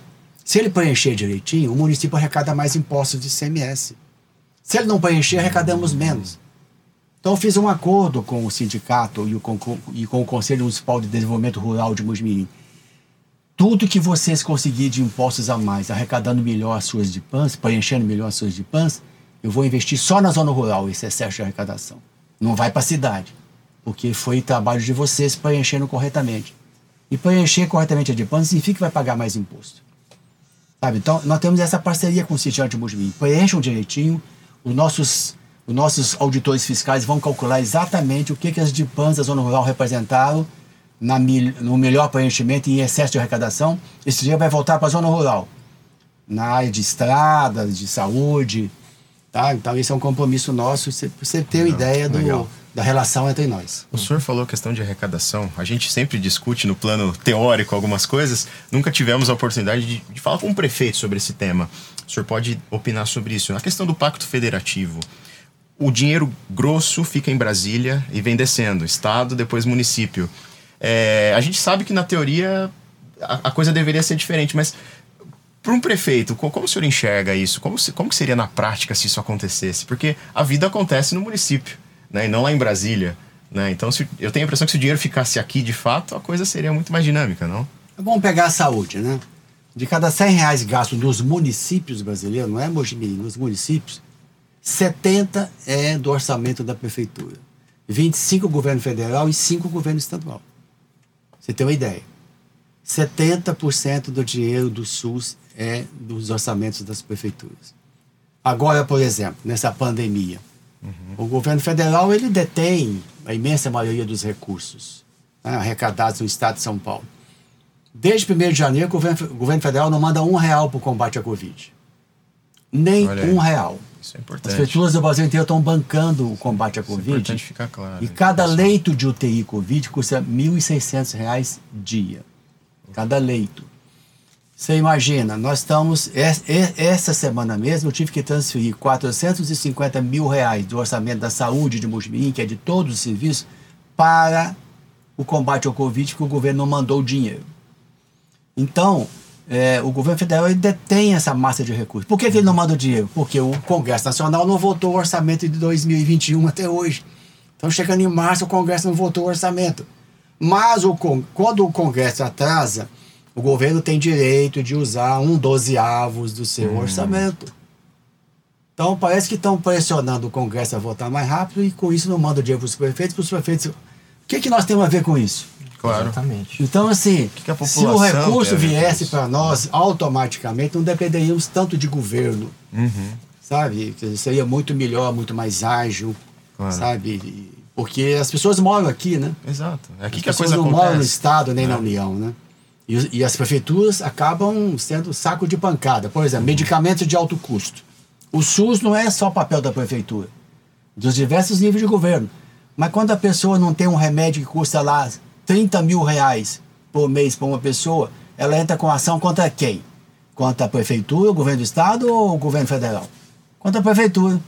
Se ele preencher direitinho, o município arrecada mais impostos de ICMS. Se ele não preencher, arrecadamos menos. Então, eu fiz um acordo com o sindicato e, o, com, com- e com o Conselho Municipal de Desenvolvimento Rural de Mojimirim. Tudo que vocês conseguirem de impostos a mais, arrecadando melhor as suas de preenchendo melhor as suas de eu vou investir só na zona rural esse excesso de arrecadação. Não vai para a cidade, porque foi trabalho de vocês preenchendo corretamente. E preencher corretamente a de significa que vai pagar mais imposto. Sabe? Então, nós temos essa parceria com o sitiante Mojimirim. Preencham direitinho, os nossos, os nossos auditores fiscais vão calcular exatamente o que, que as DIPANs da zona rural representaram na, no melhor preenchimento e em excesso de arrecadação. Esse dinheiro vai voltar para a zona rural, na área de estradas, de saúde. Tá? Então, esse é um compromisso nosso, para você ter uma ideia do, legal. da relação entre nós. O senhor falou questão de arrecadação. A gente sempre discute no plano teórico algumas coisas. Nunca tivemos a oportunidade de, de falar com um prefeito sobre esse tema. O senhor pode opinar sobre isso. Na questão do pacto federativo, o dinheiro grosso fica em Brasília e vem descendo, estado, depois município. É, a gente sabe que na teoria a, a coisa deveria ser diferente, mas para um prefeito, co- como o senhor enxerga isso? Como, se- como seria na prática se isso acontecesse? Porque a vida acontece no município, né? E não lá em Brasília. Né? Então, se- eu tenho a impressão que se o dinheiro ficasse aqui de fato, a coisa seria muito mais dinâmica, não? Vamos pegar a saúde, né? De cada 100 reais gasto nos municípios brasileiros, não é Mojimirim, nos municípios, 70 é do orçamento da prefeitura. 25 o governo federal e 5 o governo estadual. Você tem uma ideia. 70% do dinheiro do SUS é dos orçamentos das prefeituras. Agora, por exemplo, nessa pandemia, o governo federal ele detém a imensa maioria dos recursos né, arrecadados no estado de São Paulo. Desde 1 de janeiro, o governo, o governo federal não manda um real para o combate à Covid. Nem um real. Isso é As importante. prefeituras do Brasil inteiro estão bancando o combate à Isso é Covid. importante ficar claro. E cada leito de UTI Covid custa 1.600 reais dia. Cada leito. Você imagina, nós estamos. es- Essa semana mesmo eu tive que transferir 450 mil reais do orçamento da saúde de Mojimirim, que é de todos os serviços, para o combate ao Covid, que o governo não mandou o dinheiro. Então, é, o governo federal detém essa massa de recursos. Por que, que ele não manda o dinheiro? Porque o Congresso Nacional não votou o orçamento de 2021 até hoje. Então, chegando em março, o Congresso não votou o orçamento. Mas o, quando o Congresso atrasa, o governo tem direito de usar um dozeavos do seu hum. orçamento. Então parece que estão pressionando o Congresso a votar mais rápido e com isso não manda o dinheiro para os prefeitos, para os prefeitos. O que, que nós temos a ver com isso? Claro. Exatamente. Então, assim, que que se o recurso viesse para nós, automaticamente não dependeríamos tanto de governo. Uhum. Sabe? Seria muito melhor, muito mais ágil. Claro. Sabe? Porque as pessoas moram aqui, né? Exato. É aqui as que a coisa não acontece. moram no Estado nem é. na União, né? E, e, as prefeituras acabam sendo saco de pancada. Por exemplo, uhum. medicamentos de alto custo. O SUS não é só papel da prefeitura, dos diversos níveis de governo. Mas quando a pessoa não tem um remédio que custa lá 30 mil reais por mês para uma pessoa, ela entra com ação contra quem? Contra a prefeitura, o governo do estado ou o governo federal? Contra a prefeitura.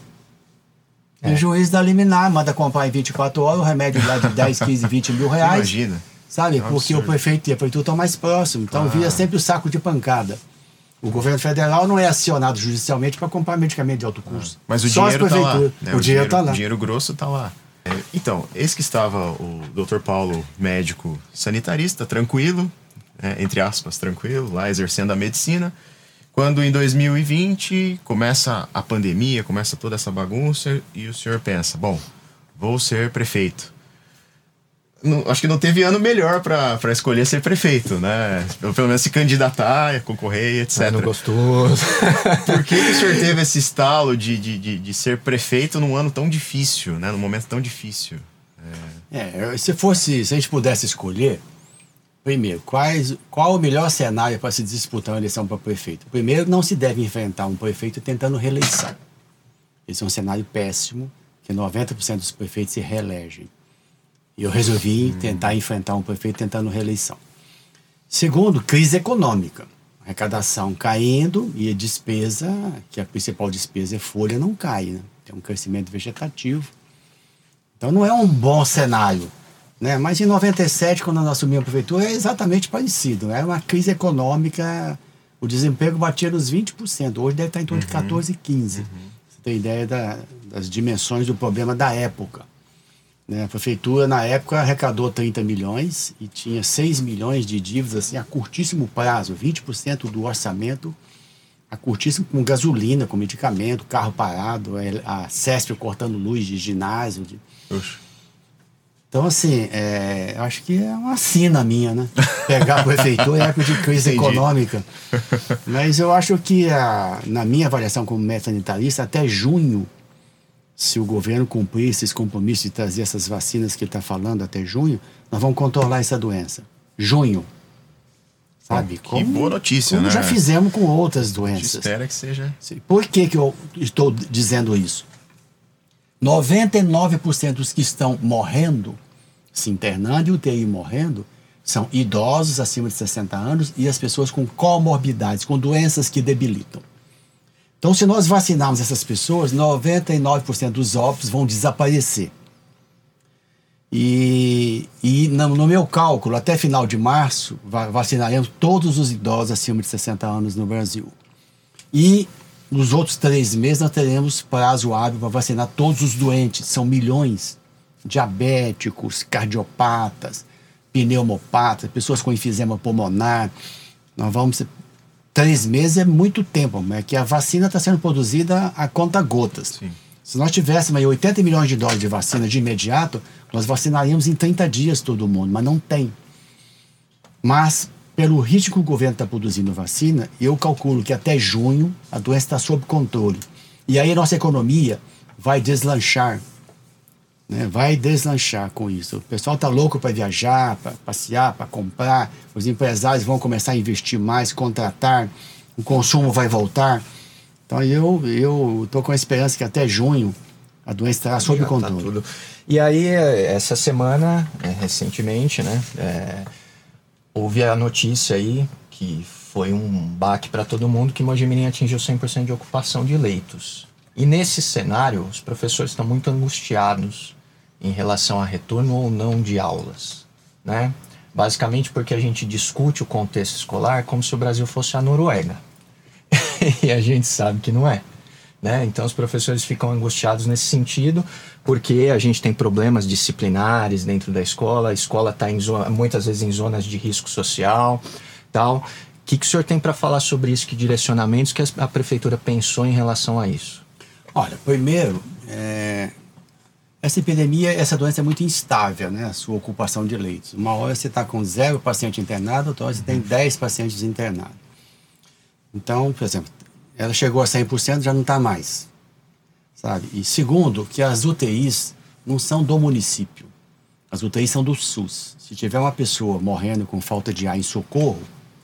É. O juiz dá liminar, manda comprar em 24 horas o remédio lá de 10, 15, 20 mil reais. Imagina. Sabe? É Porque o prefeito e a prefeitura estão mais próximos. Então ah. vira sempre o saco de pancada. O governo federal não é acionado judicialmente para comprar medicamento de alto custo. Ah, mas o Só dinheiro está lá. Né? O, o, dinheiro está lá. O dinheiro grosso está lá. É, então, esse que estava o Dr. Paulo, médico sanitarista, tranquilo, é, entre aspas, tranquilo, lá exercendo a medicina. Quando em 2020 começa a pandemia, começa toda essa bagunça e o senhor pensa: bom, vou ser prefeito. Não, acho que não teve ano melhor para escolher ser prefeito, né? Ou pelo menos se candidatar, concorrer, etc. Ano gostoso. Por que, que o senhor teve esse estalo de, de, de, de, ser prefeito num ano tão difícil, né? Num momento tão difícil? É, é se fosse, se a gente pudesse escolher, primeiro, quais, qual o melhor cenário para se disputar uma eleição para prefeito? Primeiro, não se deve enfrentar um prefeito tentando reeleição. Esse é um cenário péssimo, que 90% dos prefeitos se reelegem. E eu resolvi tentar enfrentar um prefeito tentando reeleição. Segundo, crise econômica. Arrecadação caindo e a despesa, que a principal despesa é folha, não cai. Né? Tem um crescimento vegetativo. Então não é um bom cenário. Né? Mas em 97, quando nós assumimos a prefeitura, é exatamente parecido. Era uma crise econômica, o desemprego batia nos 20%. Hoje deve estar em torno uhum. de 14, 15. Uhum. Você tem ideia da, das dimensões do problema da época. Né? A prefeitura, na época, arrecadou 30 milhões e tinha 6 milhões de dívidas assim, a curtíssimo prazo, 20% do orçamento a curtíssimo com gasolina, com medicamento, carro parado, a CESP cortando luz de ginásio. De... Então, assim, é, acho que é uma sina minha, né? Pegar a prefeitura em época de crise Entendi. econômica. Mas eu acho que, a, na minha avaliação como médico sanitarista, até junho se o governo cumprir esses compromissos de trazer essas vacinas que ele está falando até junho, nós vamos controlar essa doença. Junho. Sabe? que como, boa notícia, como né? já fizemos com outras doenças. Espera que seja. Por que, que eu estou dizendo isso? 99% dos que estão morrendo, se internando e UTI morrendo, são idosos acima de 60 anos e as pessoas com comorbidades, com doenças que debilitam. Então, se nós vacinarmos essas pessoas, 99% dos óbitos vão desaparecer. E, e no, no, meu cálculo, até final de março, vacinaremos todos os idosos acima de 60 anos no Brasil. E nos outros três meses nós teremos prazo hábil para vacinar todos os doentes. São milhões. Diabéticos, cardiopatas, pneumopatas, pessoas com enfisema pulmonar. Nós vamos três meses é muito tempo, é que a vacina está sendo produzida a conta gotas. Sim. Se nós tivéssemos aí 80 milhões de doses de vacina de imediato, nós vacinaríamos em 30 dias todo mundo, mas não tem. Mas, pelo ritmo que o governo está produzindo vacina, eu calculo que até junho a doença está sob controle. E aí a nossa economia vai deslanchar né, vai deslanchar com isso. O pessoal está louco para viajar, para passear, para comprar. Os empresários vão começar a investir mais, contratar. O consumo vai voltar. Então eu eu estou com a esperança que até junho a doença estará sob tá controle. Tá e aí essa semana, é, recentemente, né, é, houve a notícia aí que foi um baque para todo mundo que Mojimirim atingiu 100% de ocupação de leitos. E nesse cenário, os professores estão muito angustiados em relação a retorno ou não de aulas, né? Basicamente porque a gente discute o contexto escolar como se o Brasil fosse a Noruega. <laughs> e a gente sabe que não é. Né? Então os professores ficam angustiados nesse sentido, porque a gente tem problemas disciplinares dentro da escola, a escola está muitas vezes em zonas de risco social, tal. O que, que o senhor tem para falar sobre isso? Que direcionamentos que a prefeitura pensou em relação a isso? Olha, primeiro, é, essa epidemia, essa doença é muito instável, né? A sua ocupação de leitos. Uma hora você está com zero paciente internado, outra hora você tem 10 pacientes internados. Então, por exemplo, ela chegou a 100%, já não está mais. Sabe? E segundo, que as UTIs não são do município. As UTIs são do SUS. Se tiver uma pessoa morrendo com falta de ar em socorro,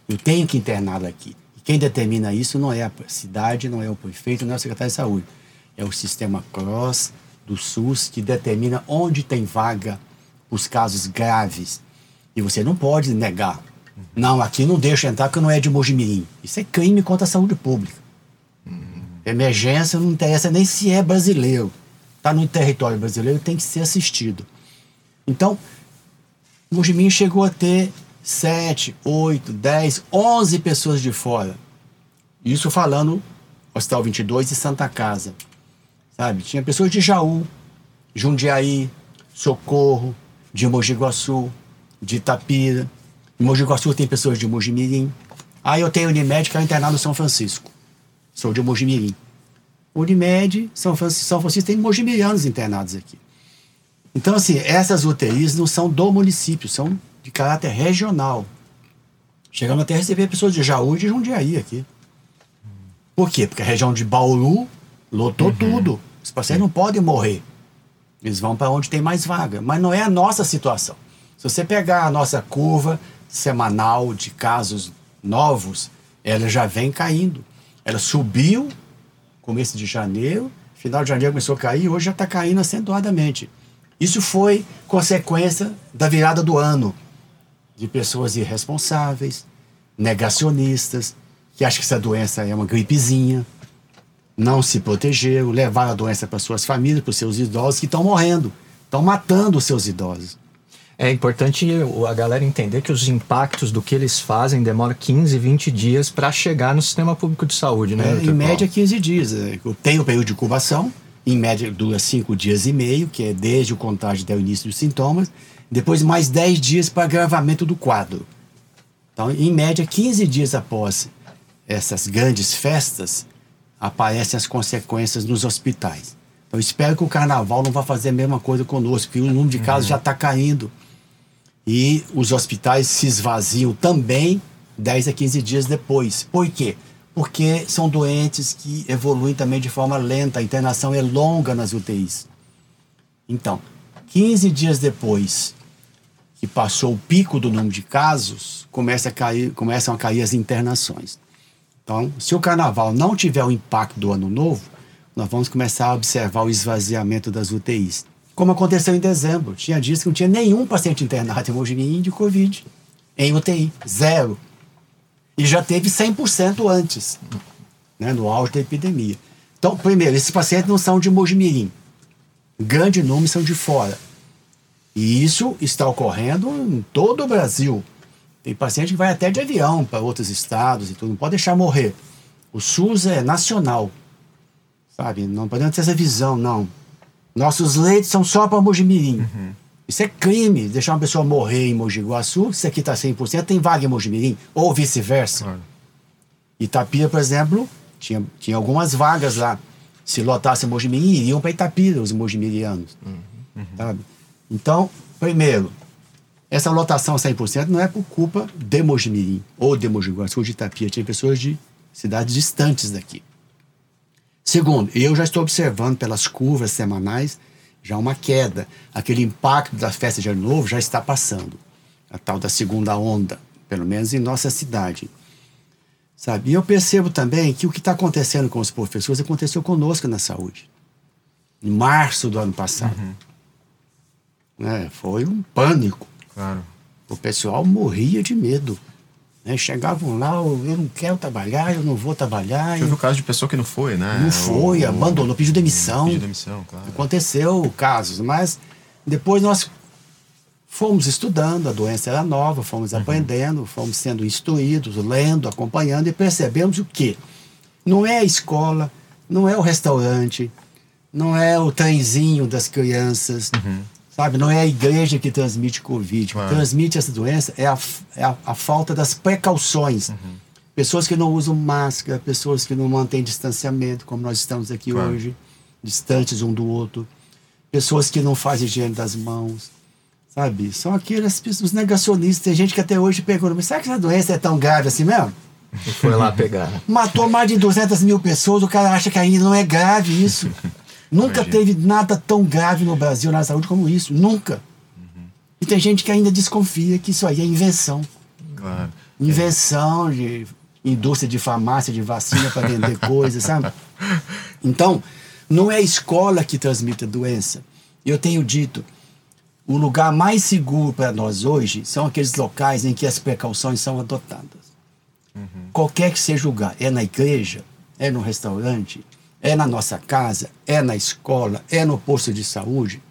eu tenho que interná-la aqui. E quem determina isso não é a cidade, não é o prefeito, não é o secretário de saúde. É o sistema CROSS do SUS que determina onde tem vaga os casos graves. E você não pode negar. Não, aqui não deixa entrar porque não é de Mojimirim. Isso é crime contra a saúde pública. Emergência não interessa nem se é brasileiro. Está no território brasileiro, tem que ser assistido. Então, Mojimirim chegou a ter 7, 8, 10, 11 pessoas de fora. Isso falando Hospital 22 e Santa Casa. Sabe? Tinha pessoas de Jaú, Jundiaí, Socorro, de Mogi Guaçu, de Itapira. Em Mogi Guaçu tem pessoas de Mojimirim. Aí eu tenho Unimed que é internado no São Francisco. Sou de Mojimirim. Unimed, São Francisco, São Francisco tem mojimirianos internados aqui. Então, assim, essas UTIs não são do município, são de caráter regional. Chegamos até a receber pessoas de Jaú e de Jundiaí aqui. Por quê? Porque a região de Bauru lotou uhum. tudo. Os pacientes não podem morrer. Eles vão para onde tem mais vaga. Mas não é a nossa situação. Se você pegar a nossa curva semanal de casos novos, ela já vem caindo. Ela subiu começo de janeiro, final de janeiro começou a cair, hoje já está caindo acentuadamente. Isso foi consequência da virada do ano, de pessoas irresponsáveis, negacionistas, que acham que essa doença é uma gripezinha, não se protegeram, levaram a doença para suas famílias, para os seus idosos que estão morrendo, estão matando os seus idosos. É importante a galera entender que os impactos do que eles fazem demora 15, 20 dias para chegar no sistema público de saúde, né? É, em média, 15 dias. É, tem o período de incubação, em média dura 5 dias e meio, que é desde o contágio até o início dos sintomas, depois mais 10 dias para agravamento do quadro. Então, em média, 15 dias após essas grandes festas, aparecem as consequências nos hospitais. Então, espero que o carnaval não vá fazer a mesma coisa conosco, porque o número de casos uhum. já está caindo. E os hospitais se esvaziam também 10 a 15 dias depois. Por quê? Porque são doentes que evoluem também de forma lenta, a internação é longa nas UTIs. Então, 15 dias depois que passou o pico do número de casos, começa a cair, começam a cair as internações. Então, se o carnaval não tiver o impacto do ano novo, nós vamos começar a observar o esvaziamento das UTIs como aconteceu em dezembro. Tinha dias que não tinha nenhum paciente internado em Mojimirim de Covid, em UTI, zero. E já teve 100% antes, né, no auge da epidemia. Então, primeiro, esses pacientes não são de Mojimirim. Grande número são de fora. E isso está ocorrendo em todo o Brasil. Tem paciente que vai até de avião para outros estados e tudo. Não pode deixar morrer. O SUS é nacional. Sabe? Não podemos ter essa visão, não. Nossos leitos são só para Mojimirim. Uhum. Isso é crime, deixar uma pessoa morrer em Mogi Guaçu, se aqui está 100%, tem vaga em Mojimirim, ou vice-versa. Uhum. Itapira, por exemplo, tinha, tinha algumas vagas lá. Se lotasse Mojimirim, iriam para Itapira, os mojimirianos. Uhum. Sabe? Então, primeiro, essa lotação 100% não é por culpa de Mojimirim ou de Mogi Guaçu ou de Itapira. Tinha pessoas de cidades distantes daqui. Segundo, eu já estou observando pelas curvas semanais já uma queda. Aquele impacto da festa de Ano Novo já está passando. A tal da segunda onda, pelo menos em nossa cidade. Sabe? E eu percebo também que o que está acontecendo com os professores aconteceu conosco na saúde. Em março do ano passado. Uhum. É, foi um pânico. Claro. O pessoal morria de medo. Né? Chegavam lá, eu não quero trabalhar, eu não vou trabalhar. Teve o caso de pessoa que não foi, né? Não foi, o, abandonou, pediu demissão. Pediu demissão, claro. Aconteceu casos, mas Depois nós fomos estudando, a doença era nova, fomos aprendendo, fomos sendo instruídos, lendo, acompanhando e percebemos o que não é a escola, não é o restaurante, não é o trenzinho das crianças, sabe? Não é a igreja que transmite Covid. Claro. transmite essa doença é a, é a, a falta das precauções. Pessoas que não usam máscara, pessoas que não mantêm distanciamento, como nós estamos aqui Claro. hoje, distantes um do outro. Pessoas que não fazem higiene das mãos, sabe? São aqueles os negacionistas. Tem gente que até hoje pergunta, mas será que essa doença é tão grave assim mesmo? E foi lá pegar. Matou mais de 200 mil pessoas, o cara acha que ainda não é grave isso. <laughs> Nunca Imagina. teve nada tão grave no Brasil na saúde como isso. Nunca. E tem gente que ainda desconfia que isso aí é invenção. Claro. Invenção de indústria de farmácia, de vacina para vender <laughs> coisas, sabe? Então, não é a escola que transmite a doença. Eu tenho dito, o lugar mais seguro para nós hoje são aqueles locais em que as precauções são adotadas. Qualquer que seja o lugar, é na igreja, é no restaurante, é na nossa casa, é na escola, é no posto de saúde,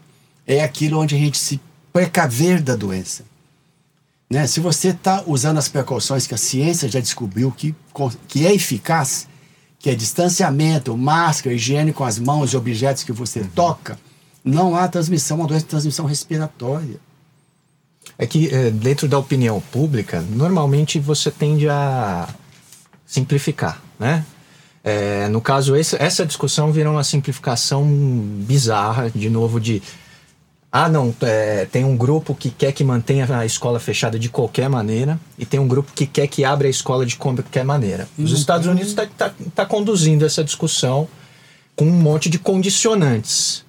é aquilo onde a gente se precaver da doença. Né? Se você está usando as precauções que a ciência já descobriu que, que é eficaz, que é distanciamento, máscara, higiene com as mãos e objetos que você toca, não há transmissão, uma doença de transmissão respiratória. É que é, dentro da opinião pública, normalmente você tende a simplificar, né? É, no caso, esse- essa discussão virou uma simplificação bizarra, de novo, de ah, não, é, tem um grupo que quer que mantenha a escola fechada de qualquer maneira e tem um grupo que quer que abra a escola de qualquer maneira. Os Estados Unidos está tá, tá conduzindo essa discussão com um monte de condicionantes.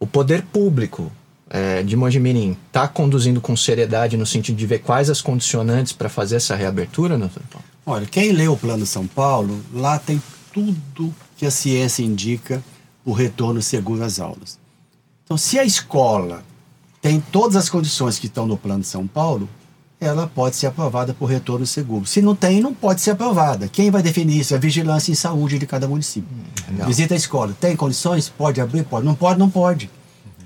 O poder público é, de Mojimirim está conduzindo com seriedade no sentido de ver quais as condicionantes para fazer essa reabertura, doutor Paulo? Olha, quem lê o Plano São Paulo, lá tem tudo que a ciência indica o retorno seguro às aulas. Então, se a escola tem todas as condições que estão no Plano São Paulo, ela pode ser aprovada por retorno seguro. Se não tem, não pode ser aprovada. Quem vai definir isso? É a vigilância em saúde de cada município. legal. Visita a escola. Tem condições? Pode abrir? Pode. Não pode? Não pode.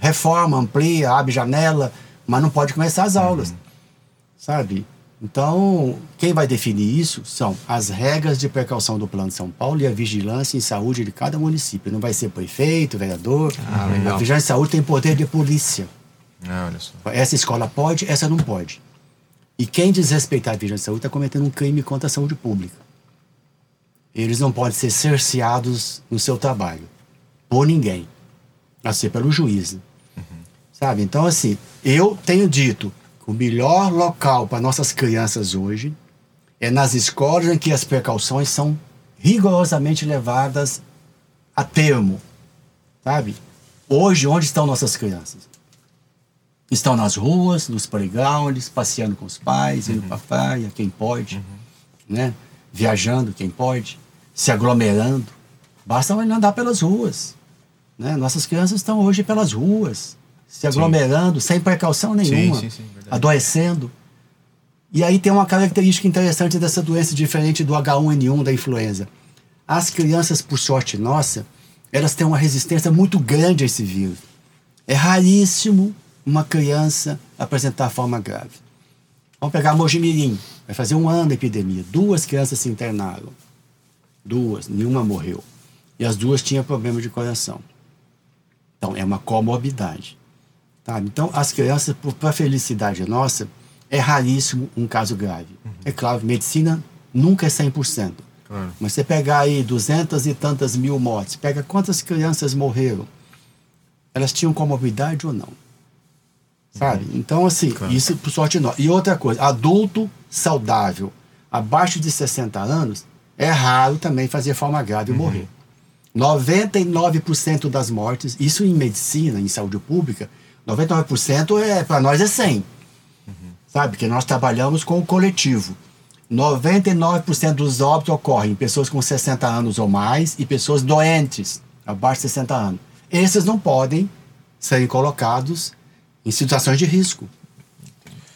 Reforma, amplia, abre janela, mas não pode começar as aulas. Sabe? Então, quem vai definir isso são as regras de precaução do Plano de São Paulo e a vigilância em saúde de cada município. Não vai ser prefeito, vereador. Ah, a vigilância em saúde tem poder de polícia. Ah, olha só. Essa escola pode, essa não pode. E quem desrespeitar a vigilância em saúde está cometendo um crime contra a saúde pública. Eles não podem ser cerceados no seu trabalho por ninguém, a ser pelo juiz. né? Sabe? Então, assim, eu tenho dito o melhor local para nossas crianças hoje é nas escolas em que as precauções são rigorosamente levadas a termo. Sabe? Hoje, onde estão nossas crianças? Estão nas ruas, nos playgrounds, passeando com os pais, indo para a praia, quem pode, né? Viajando, quem pode, se aglomerando. Basta andar pelas ruas. Né? Nossas crianças estão hoje pelas ruas, se aglomerando, sem precaução nenhuma, sim, sim, verdade. Adoecendo. E aí tem uma característica interessante dessa doença, diferente do H1N1 da influenza. As crianças, por sorte nossa, elas têm uma resistência muito grande a esse vírus. É raríssimo uma criança apresentar forma grave. Vamos pegar Mojimirim, vai fazer um ano da epidemia. Duas crianças se internaram. Duas, nenhuma morreu. E as duas tinham problema de coração. Então, é uma comorbidade. Tá? Então, as crianças, para felicidade nossa, é raríssimo um caso grave. É claro, medicina nunca é 100%. Claro. Mas você pegar aí duzentas e tantas mil mortes, pega quantas crianças morreram, elas tinham comorbidade ou não? Sabe? Então, assim, Claro. isso por sorte não. E outra coisa, adulto saudável, abaixo de 60 anos, é raro também fazer forma grave e morrer. 99% das mortes, isso em medicina, em saúde pública, 99% é para nós é 100. Sabe? Que nós trabalhamos com o coletivo. 99% dos óbitos ocorrem em pessoas com 60 anos ou mais e pessoas doentes, abaixo de 60 anos. Esses não podem serem colocados em situações de risco.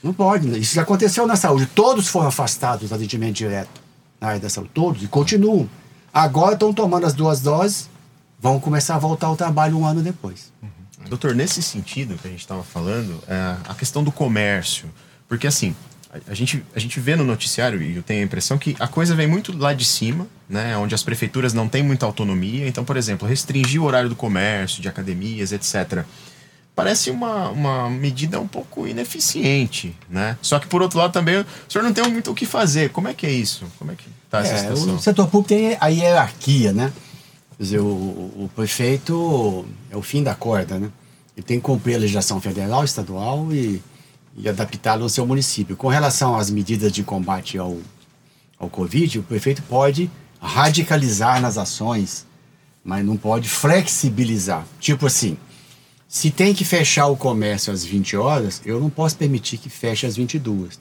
Não pode. né? Isso já aconteceu na saúde. Todos foram afastados do atendimento direto na área da saúde. Todos. E continuam. Agora estão tomando as duas doses, vão começar a voltar ao trabalho um ano depois. Doutor, nesse sentido que a gente estava falando, é, a questão do comércio. Porque assim, a, gente, a gente vê no noticiário, e eu tenho a impressão que a coisa vem muito lá de cima, né? Onde as prefeituras não têm muita autonomia. Então, por exemplo, restringir o horário do comércio, de academias, etc. Parece uma, uma medida um pouco ineficiente, né? Só que, por outro lado, também o senhor não tem muito o que fazer. Como é que é isso? Como é que tá essa É, situação? o setor público tem a hierarquia, né? Quer dizer, o, o prefeito é o fim da corda, né? Ele tem que cumprir a legislação federal, estadual e, e adaptá-la no seu município. Com relação às medidas de combate ao, ao Covid, o prefeito pode radicalizar nas ações, mas não pode flexibilizar. Tipo assim, se tem que fechar o comércio às 20 horas, eu não posso permitir que feche às 22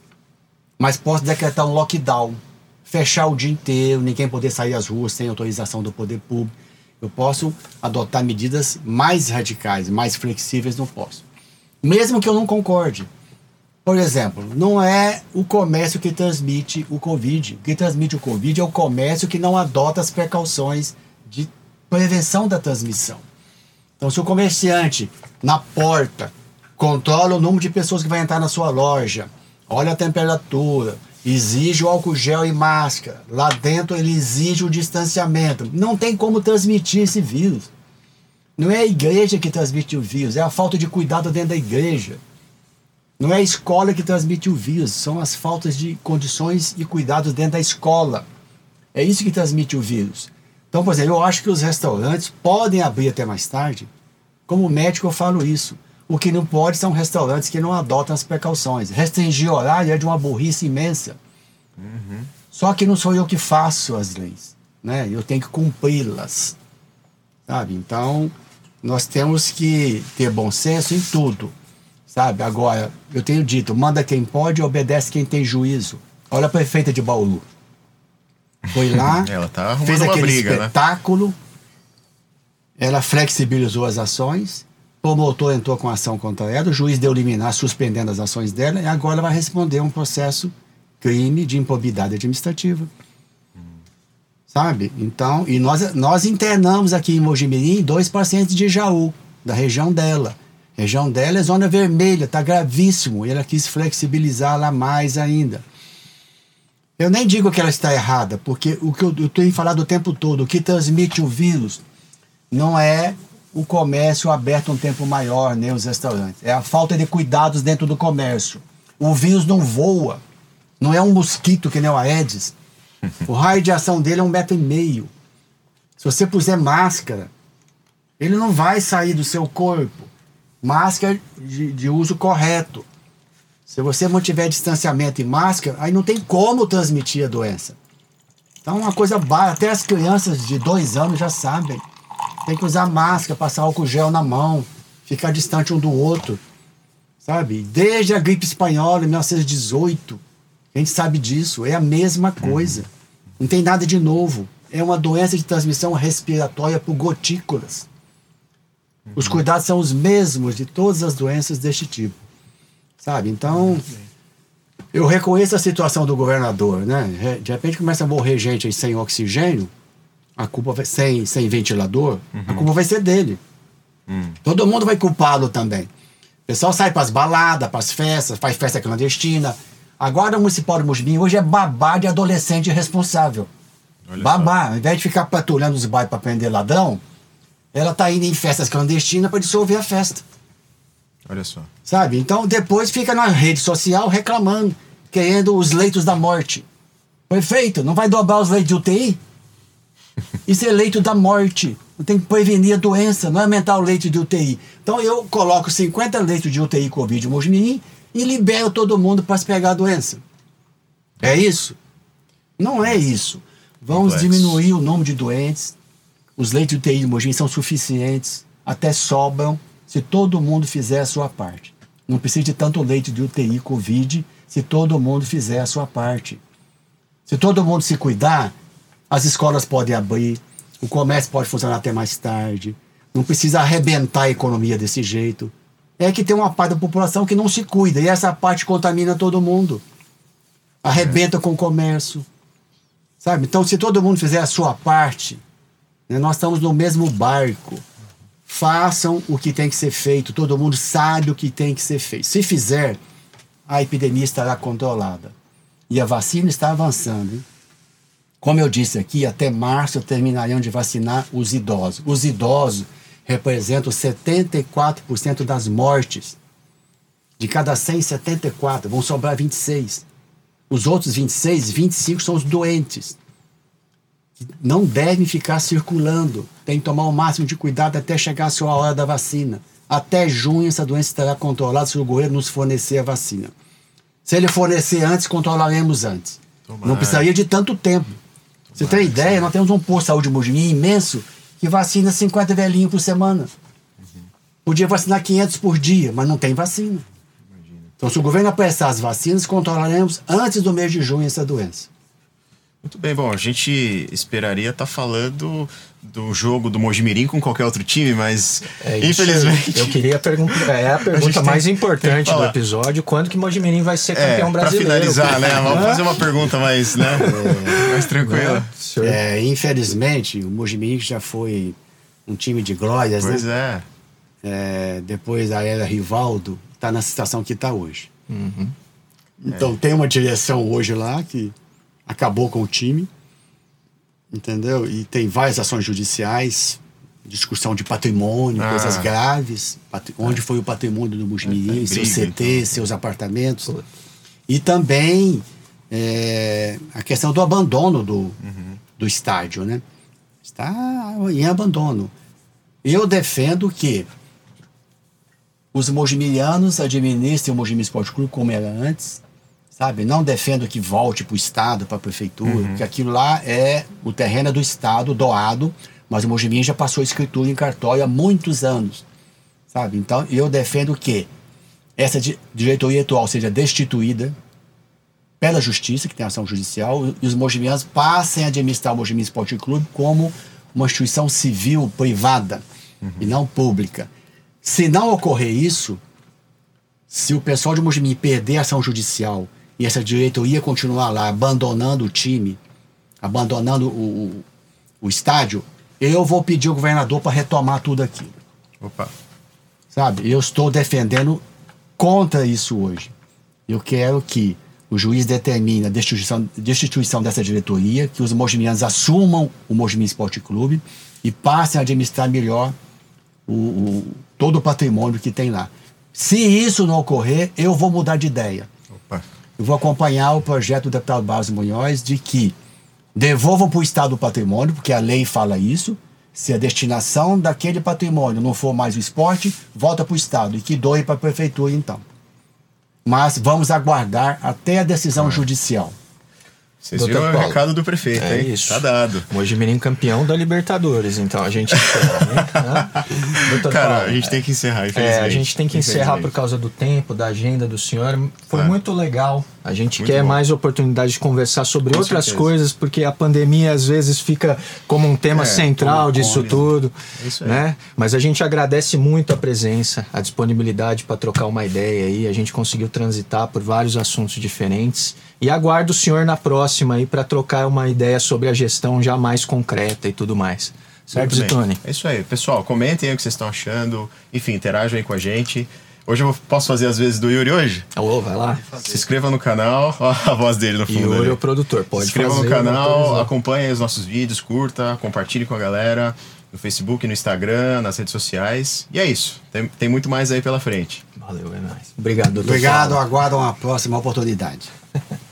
mas posso decretar um lockdown, fechar o dia inteiro, ninguém poder sair às ruas sem autorização do poder público. Eu posso adotar medidas mais radicais, mais flexíveis, não posso. Mesmo que eu não concorde. Por exemplo, não é o comércio que transmite o Covid. O que transmite o Covid é o comércio que não adota as precauções de prevenção da transmissão. Então, se o comerciante na porta controla o número de pessoas que vai entrar na sua loja, olha a temperatura, exige o álcool gel e máscara, lá dentro ele exige o distanciamento, não tem como transmitir esse vírus. Não é a igreja que transmite o vírus, é a falta de cuidado dentro da igreja. Não é a escola que transmite o vírus, são as faltas de condições e cuidados dentro da escola. É isso que transmite o vírus. Então, por exemplo, eu acho que os restaurantes podem abrir até mais tarde. Como médico, eu falo isso. O que não pode são restaurantes que não adotam as precauções. Restringir horário é de uma burrice imensa. Só que não sou eu que faço as leis. Né? Eu tenho que cumpri-las. Sabe? Então, nós temos que ter bom senso em tudo. Sabe? Agora, eu tenho dito, manda quem pode e obedece quem tem juízo. Olha a prefeita de Bauru. Foi lá, <laughs> Ela tá fez aquele briga, né? espetáculo, ela flexibilizou as ações, promotor entrou com ação contra ela, o juiz deu liminar suspendendo as ações dela e agora vai responder um processo crime de improbidade administrativa. Sabe? Então, e nós, nós internamos aqui em Mojimirim dois pacientes de Jaú, da região dela. A região dela é zona vermelha, tá gravíssimo. E ela quis flexibilizar lá mais ainda. Eu nem digo que ela está errada, porque o que eu, eu tenho falado o tempo todo, o que transmite o vírus não é o comércio aberto um tempo maior, nem os restaurantes. É a falta de cuidados dentro do comércio. O vírus não voa. Não é um mosquito que nem o Aedes. <laughs> O raio de ação dele é um metro e meio. Se você puser máscara, ele não vai sair do seu corpo. Máscara de, de uso correto. Se você mantiver distanciamento e máscara, aí não tem como transmitir a doença. Então, é uma coisa básica. Até as crianças de dois anos já sabem. Tem que usar máscara, passar álcool gel na mão, ficar distante um do outro. Sabe? Desde a gripe espanhola, em 1918, a gente sabe disso. É a mesma coisa. Não tem nada de novo. É uma doença de transmissão respiratória por gotículas. Os cuidados são os mesmos de todas as doenças deste tipo. Sabe? Então, eu reconheço a situação do governador, né? De repente começa a morrer gente aí sem oxigênio, a culpa vai, sem, sem ventilador, a culpa vai ser dele. Todo mundo vai culpá-lo também. O pessoal sai para as baladas, para as festas, faz festa clandestina. A Guarda Municipal de Mojimirim hoje é babá de adolescente irresponsável. Olha babá. Ao invés de ficar patrulhando os bairros para prender ladrão, ela tá indo em festas clandestinas para dissolver a festa. Olha só. Sabe? Então depois fica na rede social reclamando, querendo os leitos da morte. Perfeito, não vai dobrar os leitos de UTI? Isso é leito da morte. Tem que prevenir a doença, não é aumentar o leito de UTI. Então eu coloco 50 leitos de UTI Covid Mojimirim e libero todo mundo para se pegar a doença. É isso? Não é isso. Vamos diminuir o número de doentes. Os leitos de UTI de Mogi são suficientes, até sobram, se todo mundo fizer a sua parte. Não precisa de tanto leito de UTI Covid se todo mundo fizer a sua parte. Se todo mundo se cuidar, as escolas podem abrir, o comércio pode funcionar até mais tarde. Não precisa arrebentar a economia desse jeito. É que tem uma parte da população que não se cuida e essa parte contamina todo mundo. Arrebenta com o comércio. Sabe? Então, se todo mundo fizer a sua parte, né, nós estamos no mesmo barco. façam o que tem que ser feito. Todo mundo sabe o que tem que ser feito. Se fizer, a epidemia estará controlada. E a vacina está avançando. Hein? Como eu disse aqui, até março terminariam de vacinar os idosos. Os idosos representam 74% das mortes. De cada 100, 74. Vão sobrar 26. Os outros 26, 25 são os doentes. Não devem ficar circulando. Tem que tomar o máximo de cuidado até chegar a sua hora da vacina. Até junho, essa doença estará controlada se o governo nos fornecer a vacina. Se ele fornecer antes, controlaremos antes. Tomara. Não precisaria de tanto tempo. Você tem ideia? Nós temos um posto de saúde Mojimi imenso que vacina 50 velhinhos por semana. Podia vacinar 500 por dia, mas não tem vacina. Então, se o governo apressar as vacinas, controlaremos antes do mês de junho essa doença. Muito bem, bom, a gente esperaria estar tá falando do jogo do Mojimirim com qualquer outro time, mas é infelizmente. Eu queria perguntar, é a <laughs> pergunta a mais tem, importante tem do episódio, quando que Mojimirim vai ser é, campeão é, brasileiro? Para finalizar, né? Vamos fazer uma pergunta mais, né? É, mais tranquila. É, infelizmente, o Mojimirim já foi um time de glórias, pois né? Pois é. Depois da era Rivaldo, está na situação que está hoje. Uhum. Então tem uma direção hoje lá que acabou com o time, entendeu? E tem várias ações judiciais, discussão de patrimônio, ah. coisas graves, onde foi o patrimônio do Mujimirim, é, seus CT, então. seus apartamentos. Pô. E também é, a questão do abandono do, uhum. do estádio, né? Está em abandono. Eu defendo que os mojimirianos administrem o Mojimi Esporte Clube como era antes, sabe? Não defendo que volte para o Estado, para a Prefeitura, uhum. porque aquilo lá é o terreno é do Estado, doado, mas o Mojimirim já passou escritura em cartório há muitos anos, sabe? Então, eu defendo que essa diretoria atual seja destituída pela Justiça, que tem ação judicial, e os mojimianos passem a administrar o Mojimirim Esporte Clube como uma instituição civil privada uhum. e não pública. Se não ocorrer isso, se o pessoal de Mojimirim perder a ação judicial e essa diretoria continuar lá abandonando o time, abandonando o, o, o estádio, eu vou pedir ao governador para retomar tudo aquilo. Opa. Sabe? Eu estou defendendo contra isso hoje. Eu quero que o juiz determine a destituição, destituição dessa diretoria, que os mojimianos assumam o Mojimi Esporte Clube e passem a administrar melhor o, o, todo o patrimônio que tem lá. Se isso não ocorrer, eu vou mudar de ideia eu vou acompanhar o projeto do deputado Barros Munhoz de que devolvam para o Estado o patrimônio, porque a lei fala isso. Se a destinação daquele patrimônio não for mais o esporte, volta para o Estado e que doe para a prefeitura então. Mas vamos aguardar até a decisão judicial. Vocês Doutor viram Paulo. o recado do prefeito, é hein? Isso. Tá dado. Mojimirim campeão da Libertadores, então a gente né? <laughs> Cara, Paulo, a gente tem que encerrar, É, a gente tem que encerrar por causa do tempo, da agenda do senhor. Foi é. muito legal. A gente muito quer bom. mais oportunidade de conversar sobre Com outras certeza. coisas, porque a pandemia às vezes fica como um tema é, central disso tudo. É isso aí. Né? Mas a gente agradece muito a presença, a disponibilidade para trocar uma ideia aí. A gente conseguiu transitar por vários assuntos diferentes. E aguardo o senhor na próxima aí para trocar uma ideia sobre a gestão já mais concreta e tudo mais. Certo, Zitone? É isso aí. Pessoal, comentem aí o que vocês estão achando. Enfim, interajam aí com a gente. Hoje eu posso fazer as vezes do Yuri hoje? Alô, vai lá. Se inscreva no canal. <laughs> Ó a voz dele no fundo. Yuri é o produtor, pode Se inscreva no canal, acompanhe os nossos vídeos, curta, compartilhe com a galera no Facebook, no Instagram, nas redes sociais. E é isso. Tem, tem muito mais aí pela frente. Valeu, é nóis. Obrigado, doutor. Obrigado, Paulo. aguardo uma próxima oportunidade. <laughs>